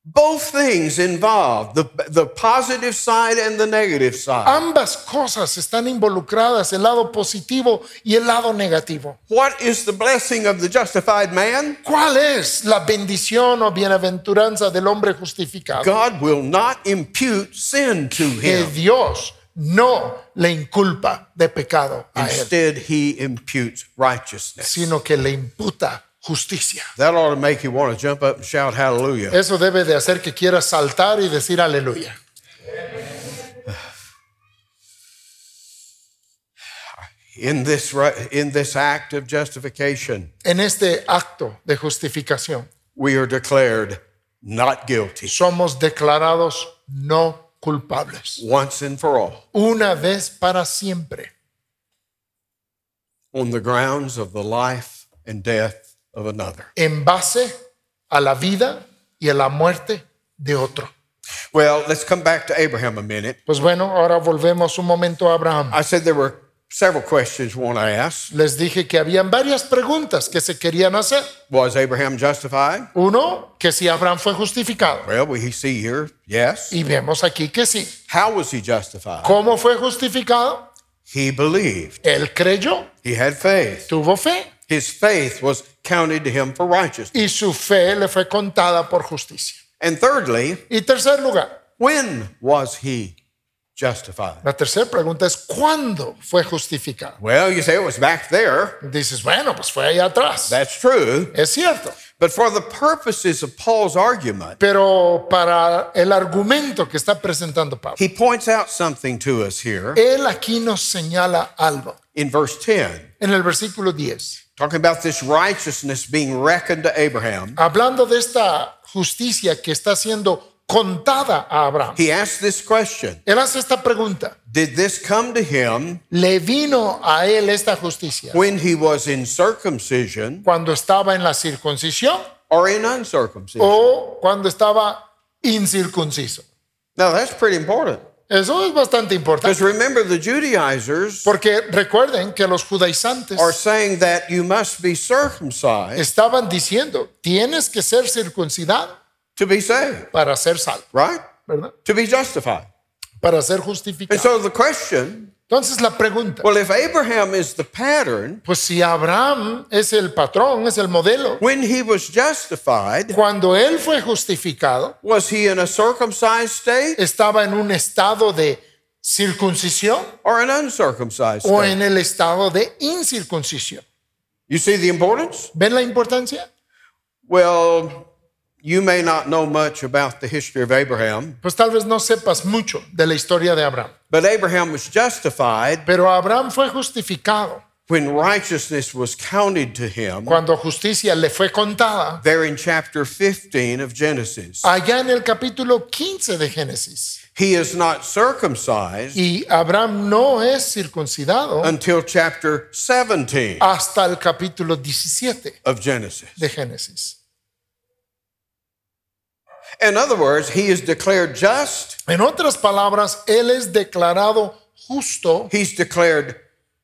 Both things involved the, the positive side and the negative side. Ambas cosas están involucradas, el lado positivo y el lado negativo. What is the blessing of the justified man? ¿Cuál es la bendición o bienaventuranza del hombre justificado? God will not impute sin to Que him. Dios no le inculpa de pecado a él, Instead, he imputes righteousness. sino que le imputa justicia. That ought to make you want to jump up and shout hallelujah. Eso debe de hacer que quieras saltar y decir aleluya. In this, in this act of justification, En este acto de justificación we are declared not guilty. somos declarados no culpables, once and for all una vez para siempre, on the grounds of the life and death of another. en base a la vida y a la muerte de otro. Well, let's come back to Abraham a minute. Pues bueno, ahora volvemos un momento a Abraham. I said there were several questions want to ask. Les dije que habían varias preguntas que se querían hacer. Was Abraham justified? Uno, que si Abraham fue justificado. Well, we see here, yes. Y vemos aquí que sí. How was he justified? ¿Cómo fue justificado? He believed. Él creyó, He had faith. tuvo fe His faith was counted to him for righteousness. y su fe le fue contada por justicia. And thirdly, Y tercer lugar, when was he justified? la tercera pregunta es ¿cuándo fue justificado? Well, you say it was back there. Dices, bueno, pues fue allá atrás. That's true. Es cierto. But for the purposes of Paul's argument, Pero para el argumento que está presentando Pablo, he points out something to us here él aquí nos señala algo. in verse 10, En el versículo 10, talking about this righteousness being reckoned to Abraham. hablando de esta justicia que está siendo contada a Abraham. He asks this question Él hace esta pregunta. Did this come to him ¿Le vino a él esta justicia when he was in circumcision cuando estaba en la circuncisión or in uncircumcision? o cuando estaba incircunciso? Now, that's pretty important. Eso es bastante importante. Because remember, the Judaizers Porque recuerden que los judaizantes are saying that you must be circumcised estaban diciendo, tienes que ser circuncidado to be saved, para ser salvo, right? ¿verdad? To be justified. Para ser And justificado. so the question Entonces la pregunta, well, if Abraham is the pattern, pues si Abraham es el patrón, es el modelo, when he was justified, cuando él fue justificado, was he in a circumcised state estaba en un estado de circuncisión or an uncircumcised o state? en el estado de incircuncisión. You see the importance? ¿Ven la importancia? Well, you may not know much about the history of Abraham, Pues tal vez no sepas mucho de la historia de Abraham, but Abraham was justified pero Abraham fue justificado when righteousness was counted to him cuando justicia le fue contada there in chapter 15 of Genesis. allá en el capítulo 15 de Génesis. He is not circumcised Y Abraham no es circuncidado until chapter 17 hasta el capítulo 17 of Genesis. de Génesis. In other words, he is declared just, En otras palabras, él es declarado justo, he's declared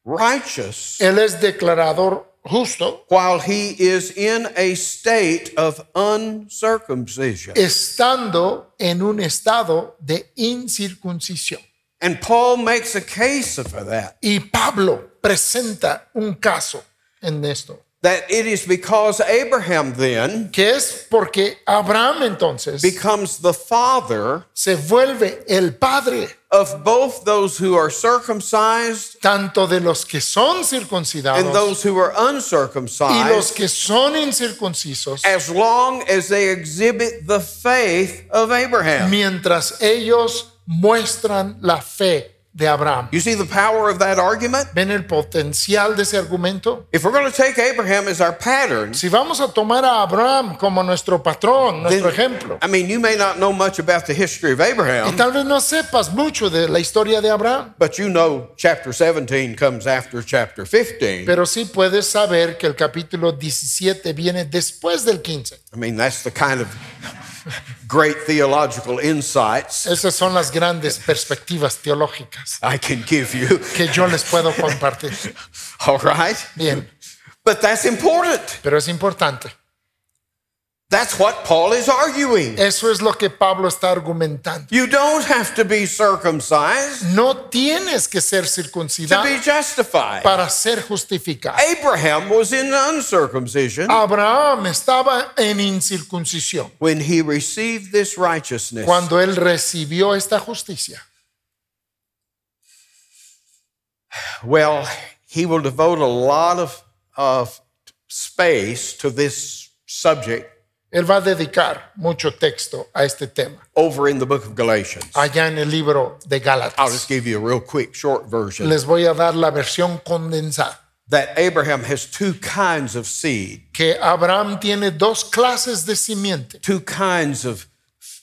righteous él es declarador justo, while he is in a state of uncircumcision. estando en un estado de incircuncisión. And Paul makes a case for that. Y Pablo presenta un caso en esto, That it is because Abraham then que es porque Abraham entonces becomes the father se vuelve el padre of both those who are circumcised tanto de los que son and circuncidados those who are y los uncircumcised que son incircuncisos, as long as they exhibit the faith of Abraham. mientras ellos muestran la fe de Abraham. You see the power of that argument? ¿Ven el potencial de ese argumento? If we're going to take Abraham as our pattern, Si vamos a tomar a Abraham como nuestro patrón, nuestro ejemplo, I mean, you may not know much about the history of Abraham. y tal vez no sepas mucho de la historia de Abraham, but you know chapter 17 comes after chapter 15. pero sí puedes saber que el capítulo 17 viene después del 15. I mean, that's the kind of great theological insights Esas son las grandes perspectivas teológicas I can give you. que yo les puedo compartir. All right? Bien, But that's important. pero es importante. That's what Paul is arguing. Eso es lo que Pablo está argumentando. You don't have to be circumcised No tienes que ser circuncidado. to circuncidado be justified. para ser justificado. Abraham was in uncircumcision Abraham estaba en incircuncisión when he received this righteousness. cuando él recibió esta justicia. Well, he will devote a lot of, of space to this subject Él va a dedicar mucho texto a este tema over in the book of Galatians. allá en el libro de I'll Gálatas. just give you a real quick, short version. Les voy a dar la versión condensada. That Abraham has two kinds of seed, Que Abraham tiene dos clases de simiente, two kinds of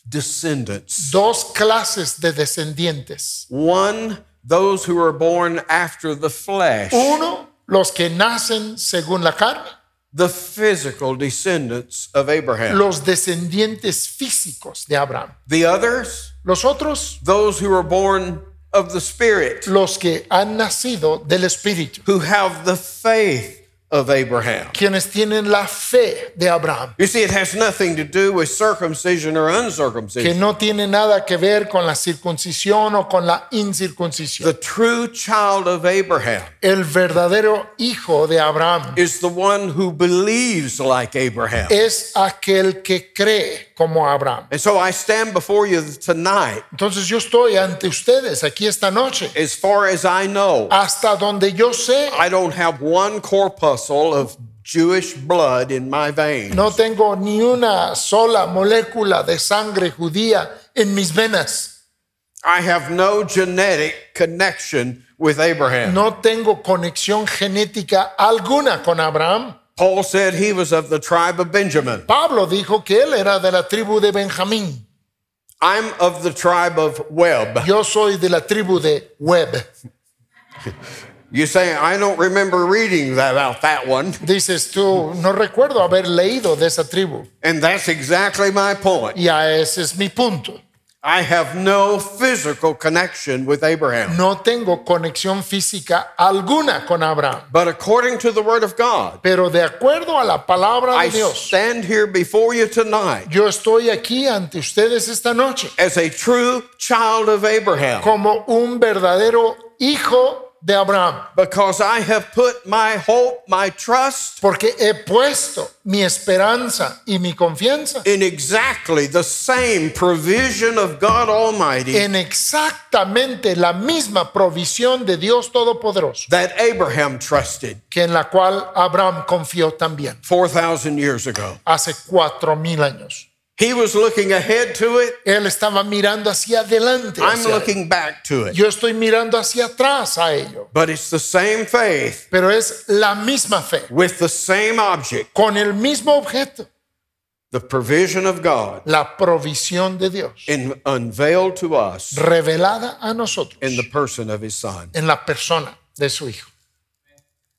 descendants. dos clases de descendientes. One, those who are born after the flesh, Uno, los que nacen según la carne, the physical descendants of Abraham. los descendientes físicos de Abraham. The others, Los otros, those who are born of the Spirit, los que han nacido del Espíritu, who have the faith of Abraham. quienes tienen la fe de Abraham, You see, it has nothing to do with circumcision or uncircumcision. que no tiene nada que ver con la circuncisión o con la incircuncisión. The true child of Abraham El verdadero hijo de Abraham is the one who believes like Abraham. es aquel que cree como Abraham. And so I stand before you tonight, Entonces yo estoy ante ustedes aquí esta noche. as far as I know, Hasta donde yo sé, I don't have one corpuscle of Jewish blood in my veins. no tengo ni una sola molécula de sangre judía en mis venas. I have no genetic connection with Abraham. No tengo conexión genética alguna con Abraham. Paul said he was of the tribe of Benjamin. Pablo dijo que él era de la tribu de Benjamín. I'm of the tribe of Webb. Yo soy de la tribu de Web. You say, I don't remember reading that, about that one. Dices tú, no recuerdo haber leído de esa tribu. And that's exactly my point. Y ese es mi punto. I have no physical connection with Abraham. No tengo conexión física alguna con Abraham. But according to the word of God, Pero de acuerdo a la palabra I de Dios, stand here before you tonight yo estoy aquí ante ustedes esta noche as a true child of Abraham como un verdadero hijo de Abraham. because I have put my hope, my trust Porque he puesto mi esperanza y mi confianza in exactly the same provision of God Almighty en exactamente la misma provisión de Dios Todopoderoso, that Abraham trusted que en la cual Abraham confió también 4,000 years ago. hace cuatro mil años. He was looking ahead to it. Él estaba mirando hacia adelante. I'm hacia él. looking back to it. Yo estoy mirando hacia atrás a ello. But it's the same faith Pero es la misma fe, with the same object, con el mismo objeto, the provision of God la provisión de Dios, in, unveiled to us revelada a nosotros in the person of his son. en la persona de su Hijo.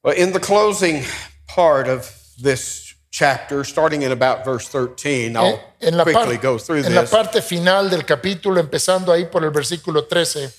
Well, in the closing part of this chapter, starting in about verse 13, I'll En, la, quickly go through en la this. parte final del capítulo, empezando ahí por el versículo 13,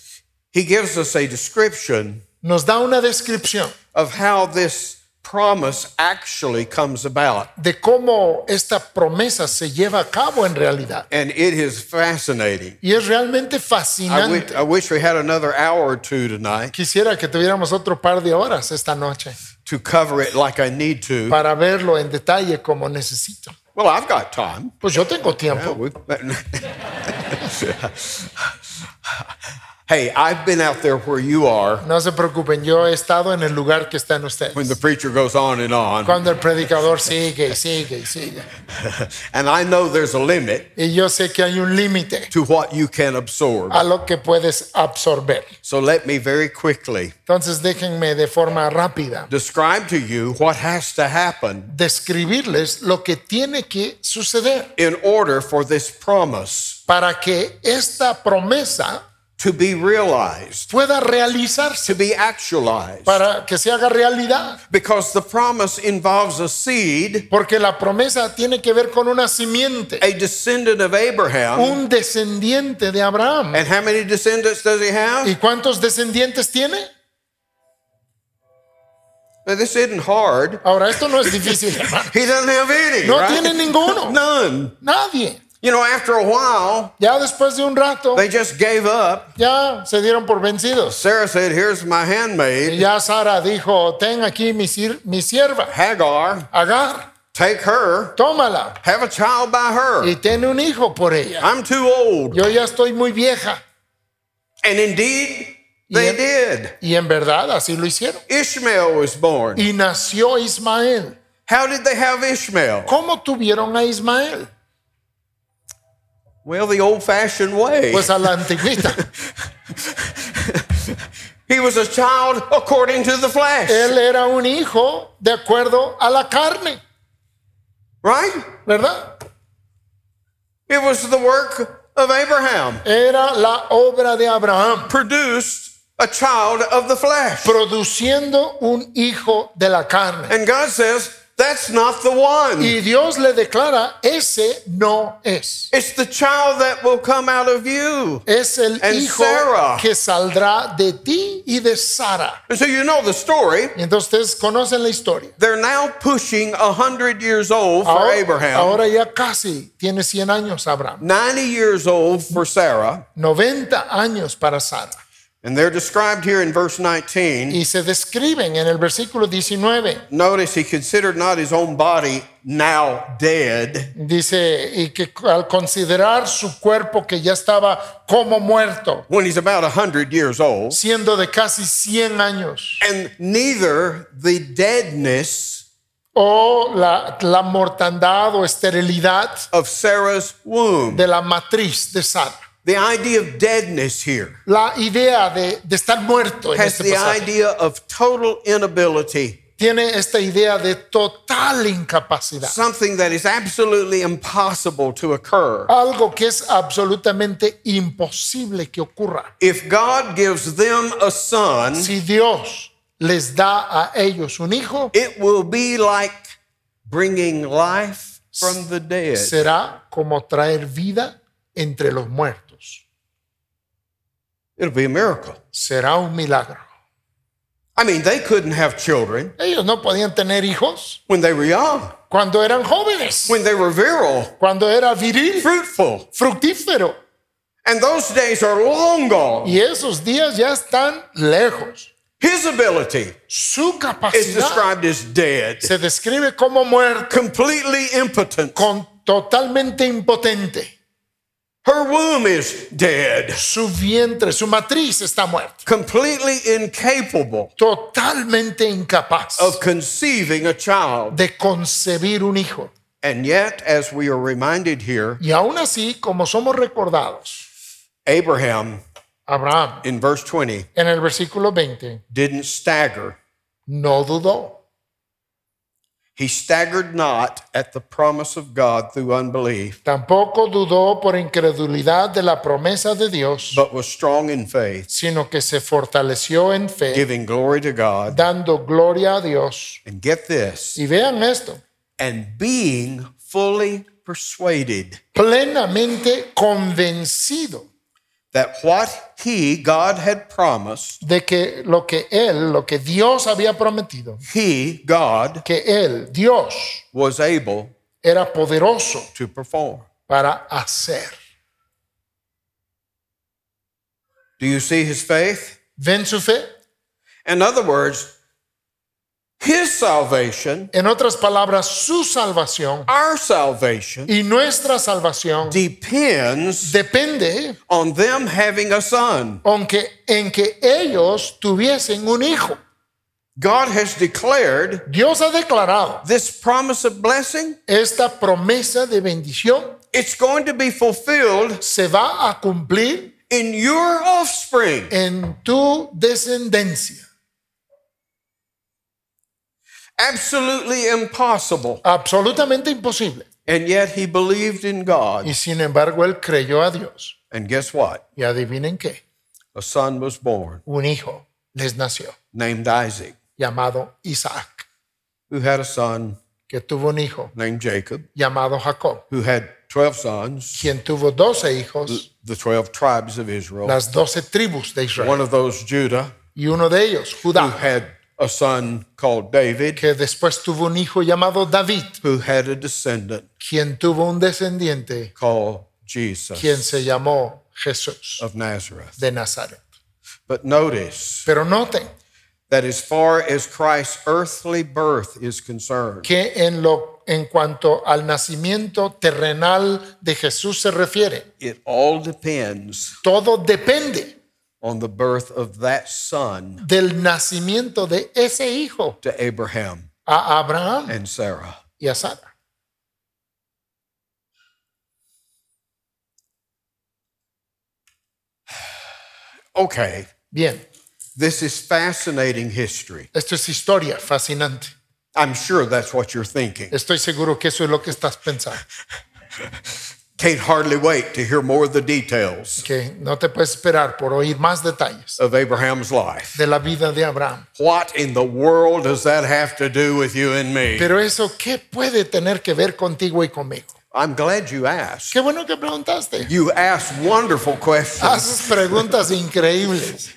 He gives us a description nos da una descripción of how this promise actually comes about. de cómo esta promesa se lleva a cabo en realidad. And it is fascinating. Y es realmente I, fascinante. I wish we had another hour or two tonight Quisiera que tuviéramos otro par de horas esta noche to cover it like I need to. para verlo en detalle como necesito. Well, I've got time. Pues yo tengo tiempo. We- hey, I've been out there where you are No se preocupen, yo he estado en el lugar que están ustedes. when the preacher goes on and on. Cuando el predicador sigue sigue sigue. And I know there's a limit Y yo sé que hay un límite to what you can absorb. a lo que puedes absorber. So let me very quickly Entonces déjenme de forma rápida describe to you what has to happen describirles lo que tiene que suceder in order for this promise para que esta promesa to be realized, pueda realizarse, to be actualized. para que se haga realidad. Because the promise involves a seed, Porque la promesa tiene que ver con una simiente, a descendant of Abraham. un descendiente de Abraham. And how many descendants does he have? ¿Y cuántos descendientes tiene? Now, this isn't hard. Ahora, esto no es difícil. He doesn't have any. No right? tiene ninguno. None. Nadie. You know, after a while, Ya después de un rato, they just gave up. ya se dieron por vencidos. Sarah said, Here's my Y handmaid, ya Sara dijo, ten aquí mi, mi sierva, Hagar. Agar, Take her, tómala have a child by her. y ten un hijo por ella. I'm too old. Yo ya estoy muy vieja. And indeed, they Yeah. did. Y en verdad así lo hicieron. Ishmael was born. Y nació Ismael. How did they have Ishmael? ¿Cómo tuvieron a Ismael? Well, the old fashioned way. Pues a la antigüita. He was a child according to the flesh. Él era un hijo de acuerdo a la carne, Right? ¿verdad? It was the work of Abraham, era la obra de Abraham, produced a child of the flesh. produciendo un hijo de la carne. And God says, that's not the one. Y Dios le declara, ese no es. It's the child that will come out of you. Es el And hijo Sarah. que saldrá de ti y de Sara. And so you know the story. Entonces ustedes conocen la historia. They're now pushing 100 years old for Ahora, Abraham, ahora ya casi tiene 100 años Abraham. 90 years old for Sarah. 90 años para Sara. And they're described here in verse 19. Y se describen en el versículo 19. Notice he considered not his own body now dead, Dice, y que al considerar su cuerpo que ya estaba como muerto, when he's about 100 years old, siendo de casi 100 años, and neither the deadness o la, la mortandad o esterilidad of Sarah's womb. de la matriz de Sara. The idea of deadness here La idea de, de estar muerto en has este the pasaje idea of total inability, tiene esta idea de total incapacidad. something that is absolutely impossible to occur. Algo que es absolutamente imposible que ocurra. If God gives them a son, Si Dios les da a ellos un hijo, it will be like bringing life from the dead. será como traer vida entre los muertos. It'll be a miracle. Será un milagro. I mean, they couldn't have children Ellos no podían tener hijos when they were young, cuando eran jóvenes, when they were virile, cuando era viril, fruitful. fructífero. And those days are long gone. Y esos días ya están lejos. His ability Su is described as dead, se describe como muerto, completely impotent. con totalmente impotente. Her womb is dead, Su vientre, su matriz está muerta, completely incapable totalmente incapaz of conceiving a child. de concebir un hijo. And yet, as we are reminded here, Y aún así, como somos recordados, Abraham Abraham in verse 20 en el versículo 20 didn't stagger. no dudó. He staggered not at the promise of God through unbelief, Tampoco dudó por incredulidad de la promesa de Dios, but was strong in faith, sino que se fortaleció en fe, giving glory to God. dando gloria a Dios. And get this, Y vean esto, and being fully persuaded plenamente convencido that what he, God, had promised, de que lo que él, lo que Dios había prometido, he, God, que él, Dios, was able era poderoso to perform. para hacer. Do you see his faith? ¿Ven su fe? In other words, his salvation, En otras palabras, su salvación our salvation, y nuestra salvación depends depende on them having a son. aunque en que ellos tuviesen un hijo. God has declared Dios ha declarado this promise of blessing, esta promesa de bendición it's going to be fulfilled se va a cumplir in your offspring. en tu descendencia. Absolutely impossible. Absolutamente imposible. And yet he believed in God. Y sin embargo, él creyó a Dios. And guess what? Y adivinen qué, A son was born un hijo les nació named Isaac, llamado Isaac, who had a son que tuvo un hijo named Jacob, llamado Jacob, who had 12 sons, quien tuvo doce hijos, the 12 tribes of Israel. las doce tribus de Israel. One of those, Judah, Y uno de ellos, Judá. who had a son called David, que después tuvo un hijo llamado David, who had a descendant quien tuvo un descendiente, called Jesus quien se llamó Jesús of Nazareth. de Nazaret. But notice Pero noten that as far as Christ's earthly birth is concerned, que en lo en cuanto al nacimiento terrenal de Jesús se refiere, it all depends todo depende on the birth of that son del nacimiento de ese hijo to Abraham a Abraham and Sarah. y a Sara. Okay, Bien, this is fascinating history. esto es historia fascinante. I'm sure that's what you're thinking. Estoy seguro que eso es lo que estás pensando. Can't hardly wait to hear more of the details que no te puedes esperar por oír más detalles of Abraham's life. de la vida de Abraham. What in the world does that have to do with you and me? Pero eso, ¿qué puede tener que ver contigo y conmigo? I'm glad you asked. Qué bueno que preguntaste. You asked wonderful questions. Haces preguntas increíbles.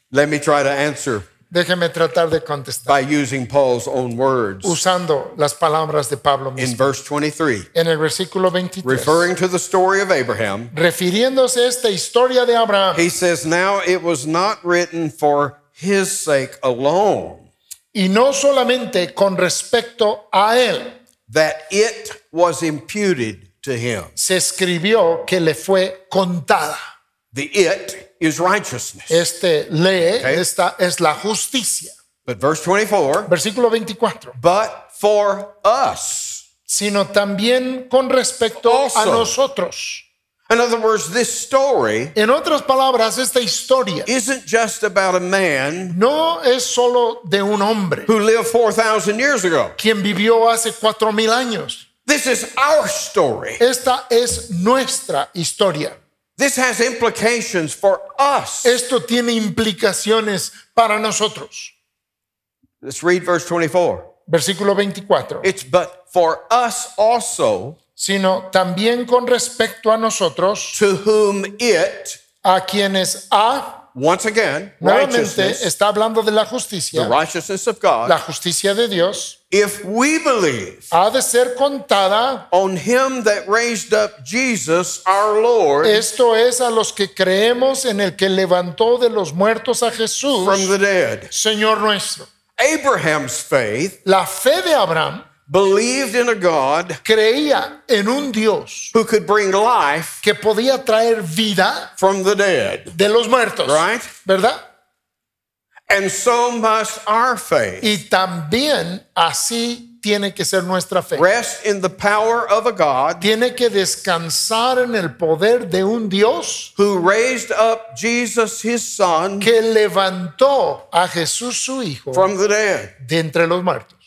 Let me try to answer Déjeme tratar de contestar by using Paul's own words. usando las palabras de Pablo In mismo. verse 23, En el versículo 23, referring to the story of Abraham, refiriéndose a esta historia de Abraham, he says, Now it was not written for his sake alone y no solamente con respecto a él, that it was imputed to him. se escribió que le fue contada. The it is righteousness. Este lee, Okay. esta es la justicia. But verse 24, Versículo 24. but for us. Sino también con respecto a Also. nosotros. In other words, this story En otras palabras, esta historia isn't just about a man no es solo de un hombre who lived 4,000 years ago. quien vivió hace cuatro mil años. This is our story. Esta es nuestra historia. This has implications for us. Esto tiene implicaciones para nosotros. Let's read verse 24. Versículo 24. It's but for us also Sino también con respecto a nosotros, to whom it, a quienes ha, once again, nuevamente está hablando de la the justicia, righteousness of God, la justicia de Dios, if we believe ha de ser contada on him that raised up Jesus our Lord Esto es a los que creemos en el que levantó de los muertos a Jesús, from the dead. Señor nuestro. Abraham's faith La fe de Abraham believed in a God creía en un Dios who could bring life que podía traer vida from the dead, de los muertos, right? ¿verdad? And so must our faith Y también así tiene que ser nuestra fe. rest in the power of a God Tiene que descansar en el poder de un Dios who raised up Jesus his son que levantó a Jesús su Hijo from the dead. de entre los muertos.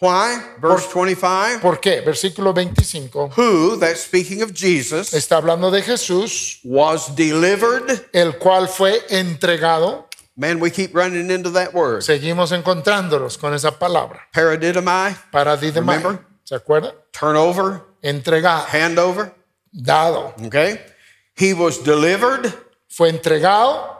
Why? Verse 25. ¿Por qué? Versículo 25 Who, that's speaking of Jesus, está hablando de Jesús was delivered. el cual fue entregado. Man, we keep running into that word. Seguimos encontrándolos con esa palabra. Paradidomai, Paradidemai. Remember? ¿Se acuerda? turnover, Entregado, handover. dado. Okay? He was delivered Fue entregado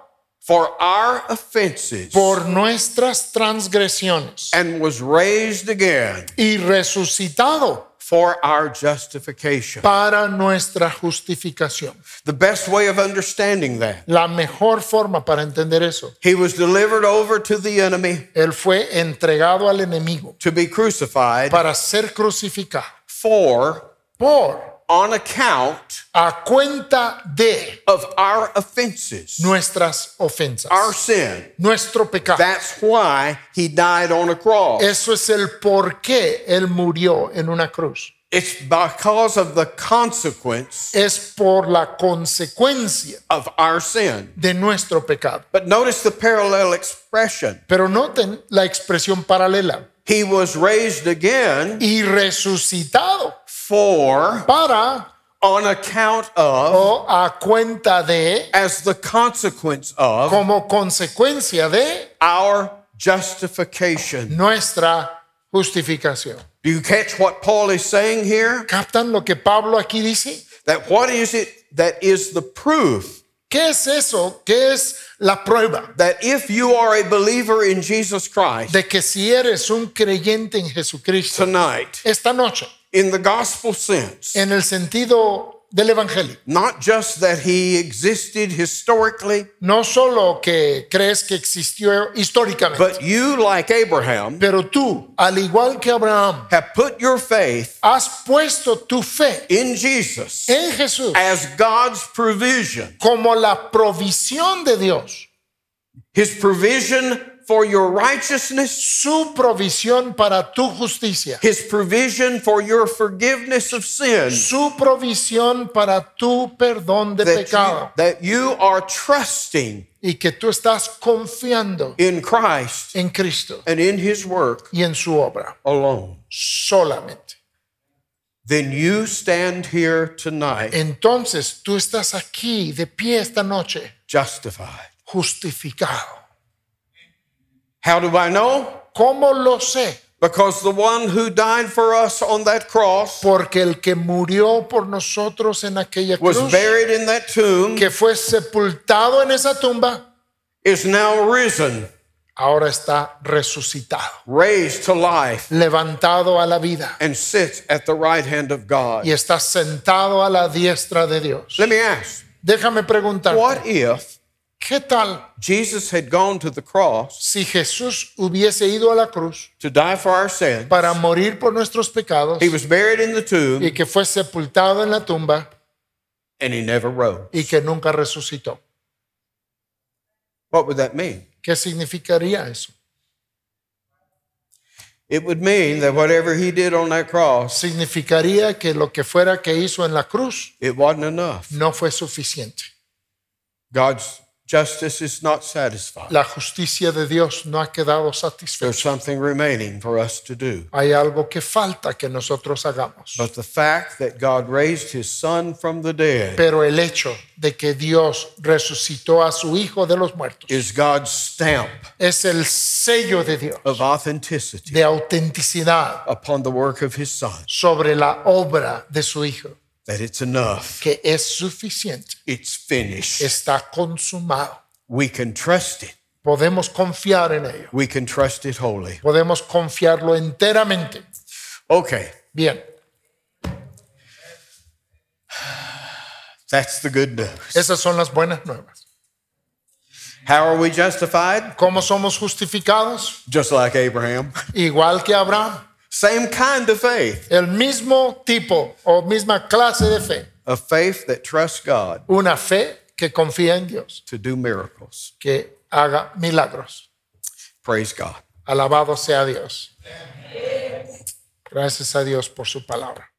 for our offenses por nuestras transgresiones and was raised again y resucitado for our justification. para nuestra justificación. The best way of understanding that, La mejor forma para entender eso, he was delivered over to the enemy él fue entregado al enemigo to be crucified para ser crucificado for, por on account a cuenta de of our offenses, nuestras ofensas, our sin. nuestro pecado. That's why he died on a cross. Eso es el por qué él murió en una cruz. It's because of the consequence Es por la consecuencia of our sin. de nuestro pecado. But notice the parallel expression. Pero noten la expresión paralela. He was raised again Y resucitado for, para on account of, o a cuenta de, as the consequence of como consecuencia de our justification. nuestra justificación. Do you catch what Paul is saying here? ¿Captan lo que Pablo aquí dice? That what is it that is the proof ¿Qué es eso? ¿Qué es la prueba that if you are a believer in Jesus Christ de que si eres un creyente en Jesucristo tonight, esta noche, in the gospel sense, en el sentido del Evangelio, not just that he existed historically, no solo que crees que existió históricamente, but you, like Abraham, pero tú, al igual que Abraham, have put your faith has puesto tu fe in Jesus en Jesús as God's provision, como la provisión de Dios, his provision for your righteousness, su provisión para tu justicia, his provision for your forgiveness of sin. su provisión para tu perdón de That you, pecado that you are trusting y que tú estás confiando in Christ en Cristo and in his work y en su obra alone. solamente. then you stand here tonight entonces tú estás aquí de pie esta noche justified. justificado. How do I know? ¿Cómo lo sé? Because the one who died for us on that cross Porque el que murió por nosotros en aquella was cruz, buried in that tomb que fue sepultado en esa tumba, is now risen, ahora está resucitado, raised to life, levantado a la vida and sits at the right hand of God. y está sentado a la diestra de Dios. Let me ask, Déjame preguntar, what if ¿qué tal Jesus had gone to the cross si Jesús hubiese ido a la cruz to die for our sins? para morir por nuestros pecados He was buried in the tomb y que fue sepultado en la tumba and he never rose. y que nunca resucitó? What would that mean? ¿Qué significaría eso? It would mean that whatever he did on that cross, Significaría que lo que fuera que hizo en la cruz it wasn't enough. no fue suficiente. God's justice is not satisfied. La justicia de Dios no ha quedado There's satisfecha. something remaining for us to do. Hay algo que falta que nosotros hagamos. But the fact that God raised his son from the dead Pero el hecho de que Dios resucitó a su Hijo de los muertos is God's stamp es el sello de Dios, of authenticity de autenticidad upon the work of his son. sobre la obra de su Hijo, That it's enough. que es suficiente, It's finished. está consumado. We can trust it. Podemos confiar en ello, We can trust it wholly. podemos confiarlo enteramente. Okay, Bien, that's the good news. esas son las buenas nuevas. How are we justified? ¿Cómo somos justificados? Just like Abraham. Igual que Abraham, Same kind of faith. el mismo tipo o misma clase de fe, A faith that trusts God una fe que confía en Dios, to do miracles. que haga milagros. Praise God. Alabado sea Dios. Gracias a Dios por su palabra.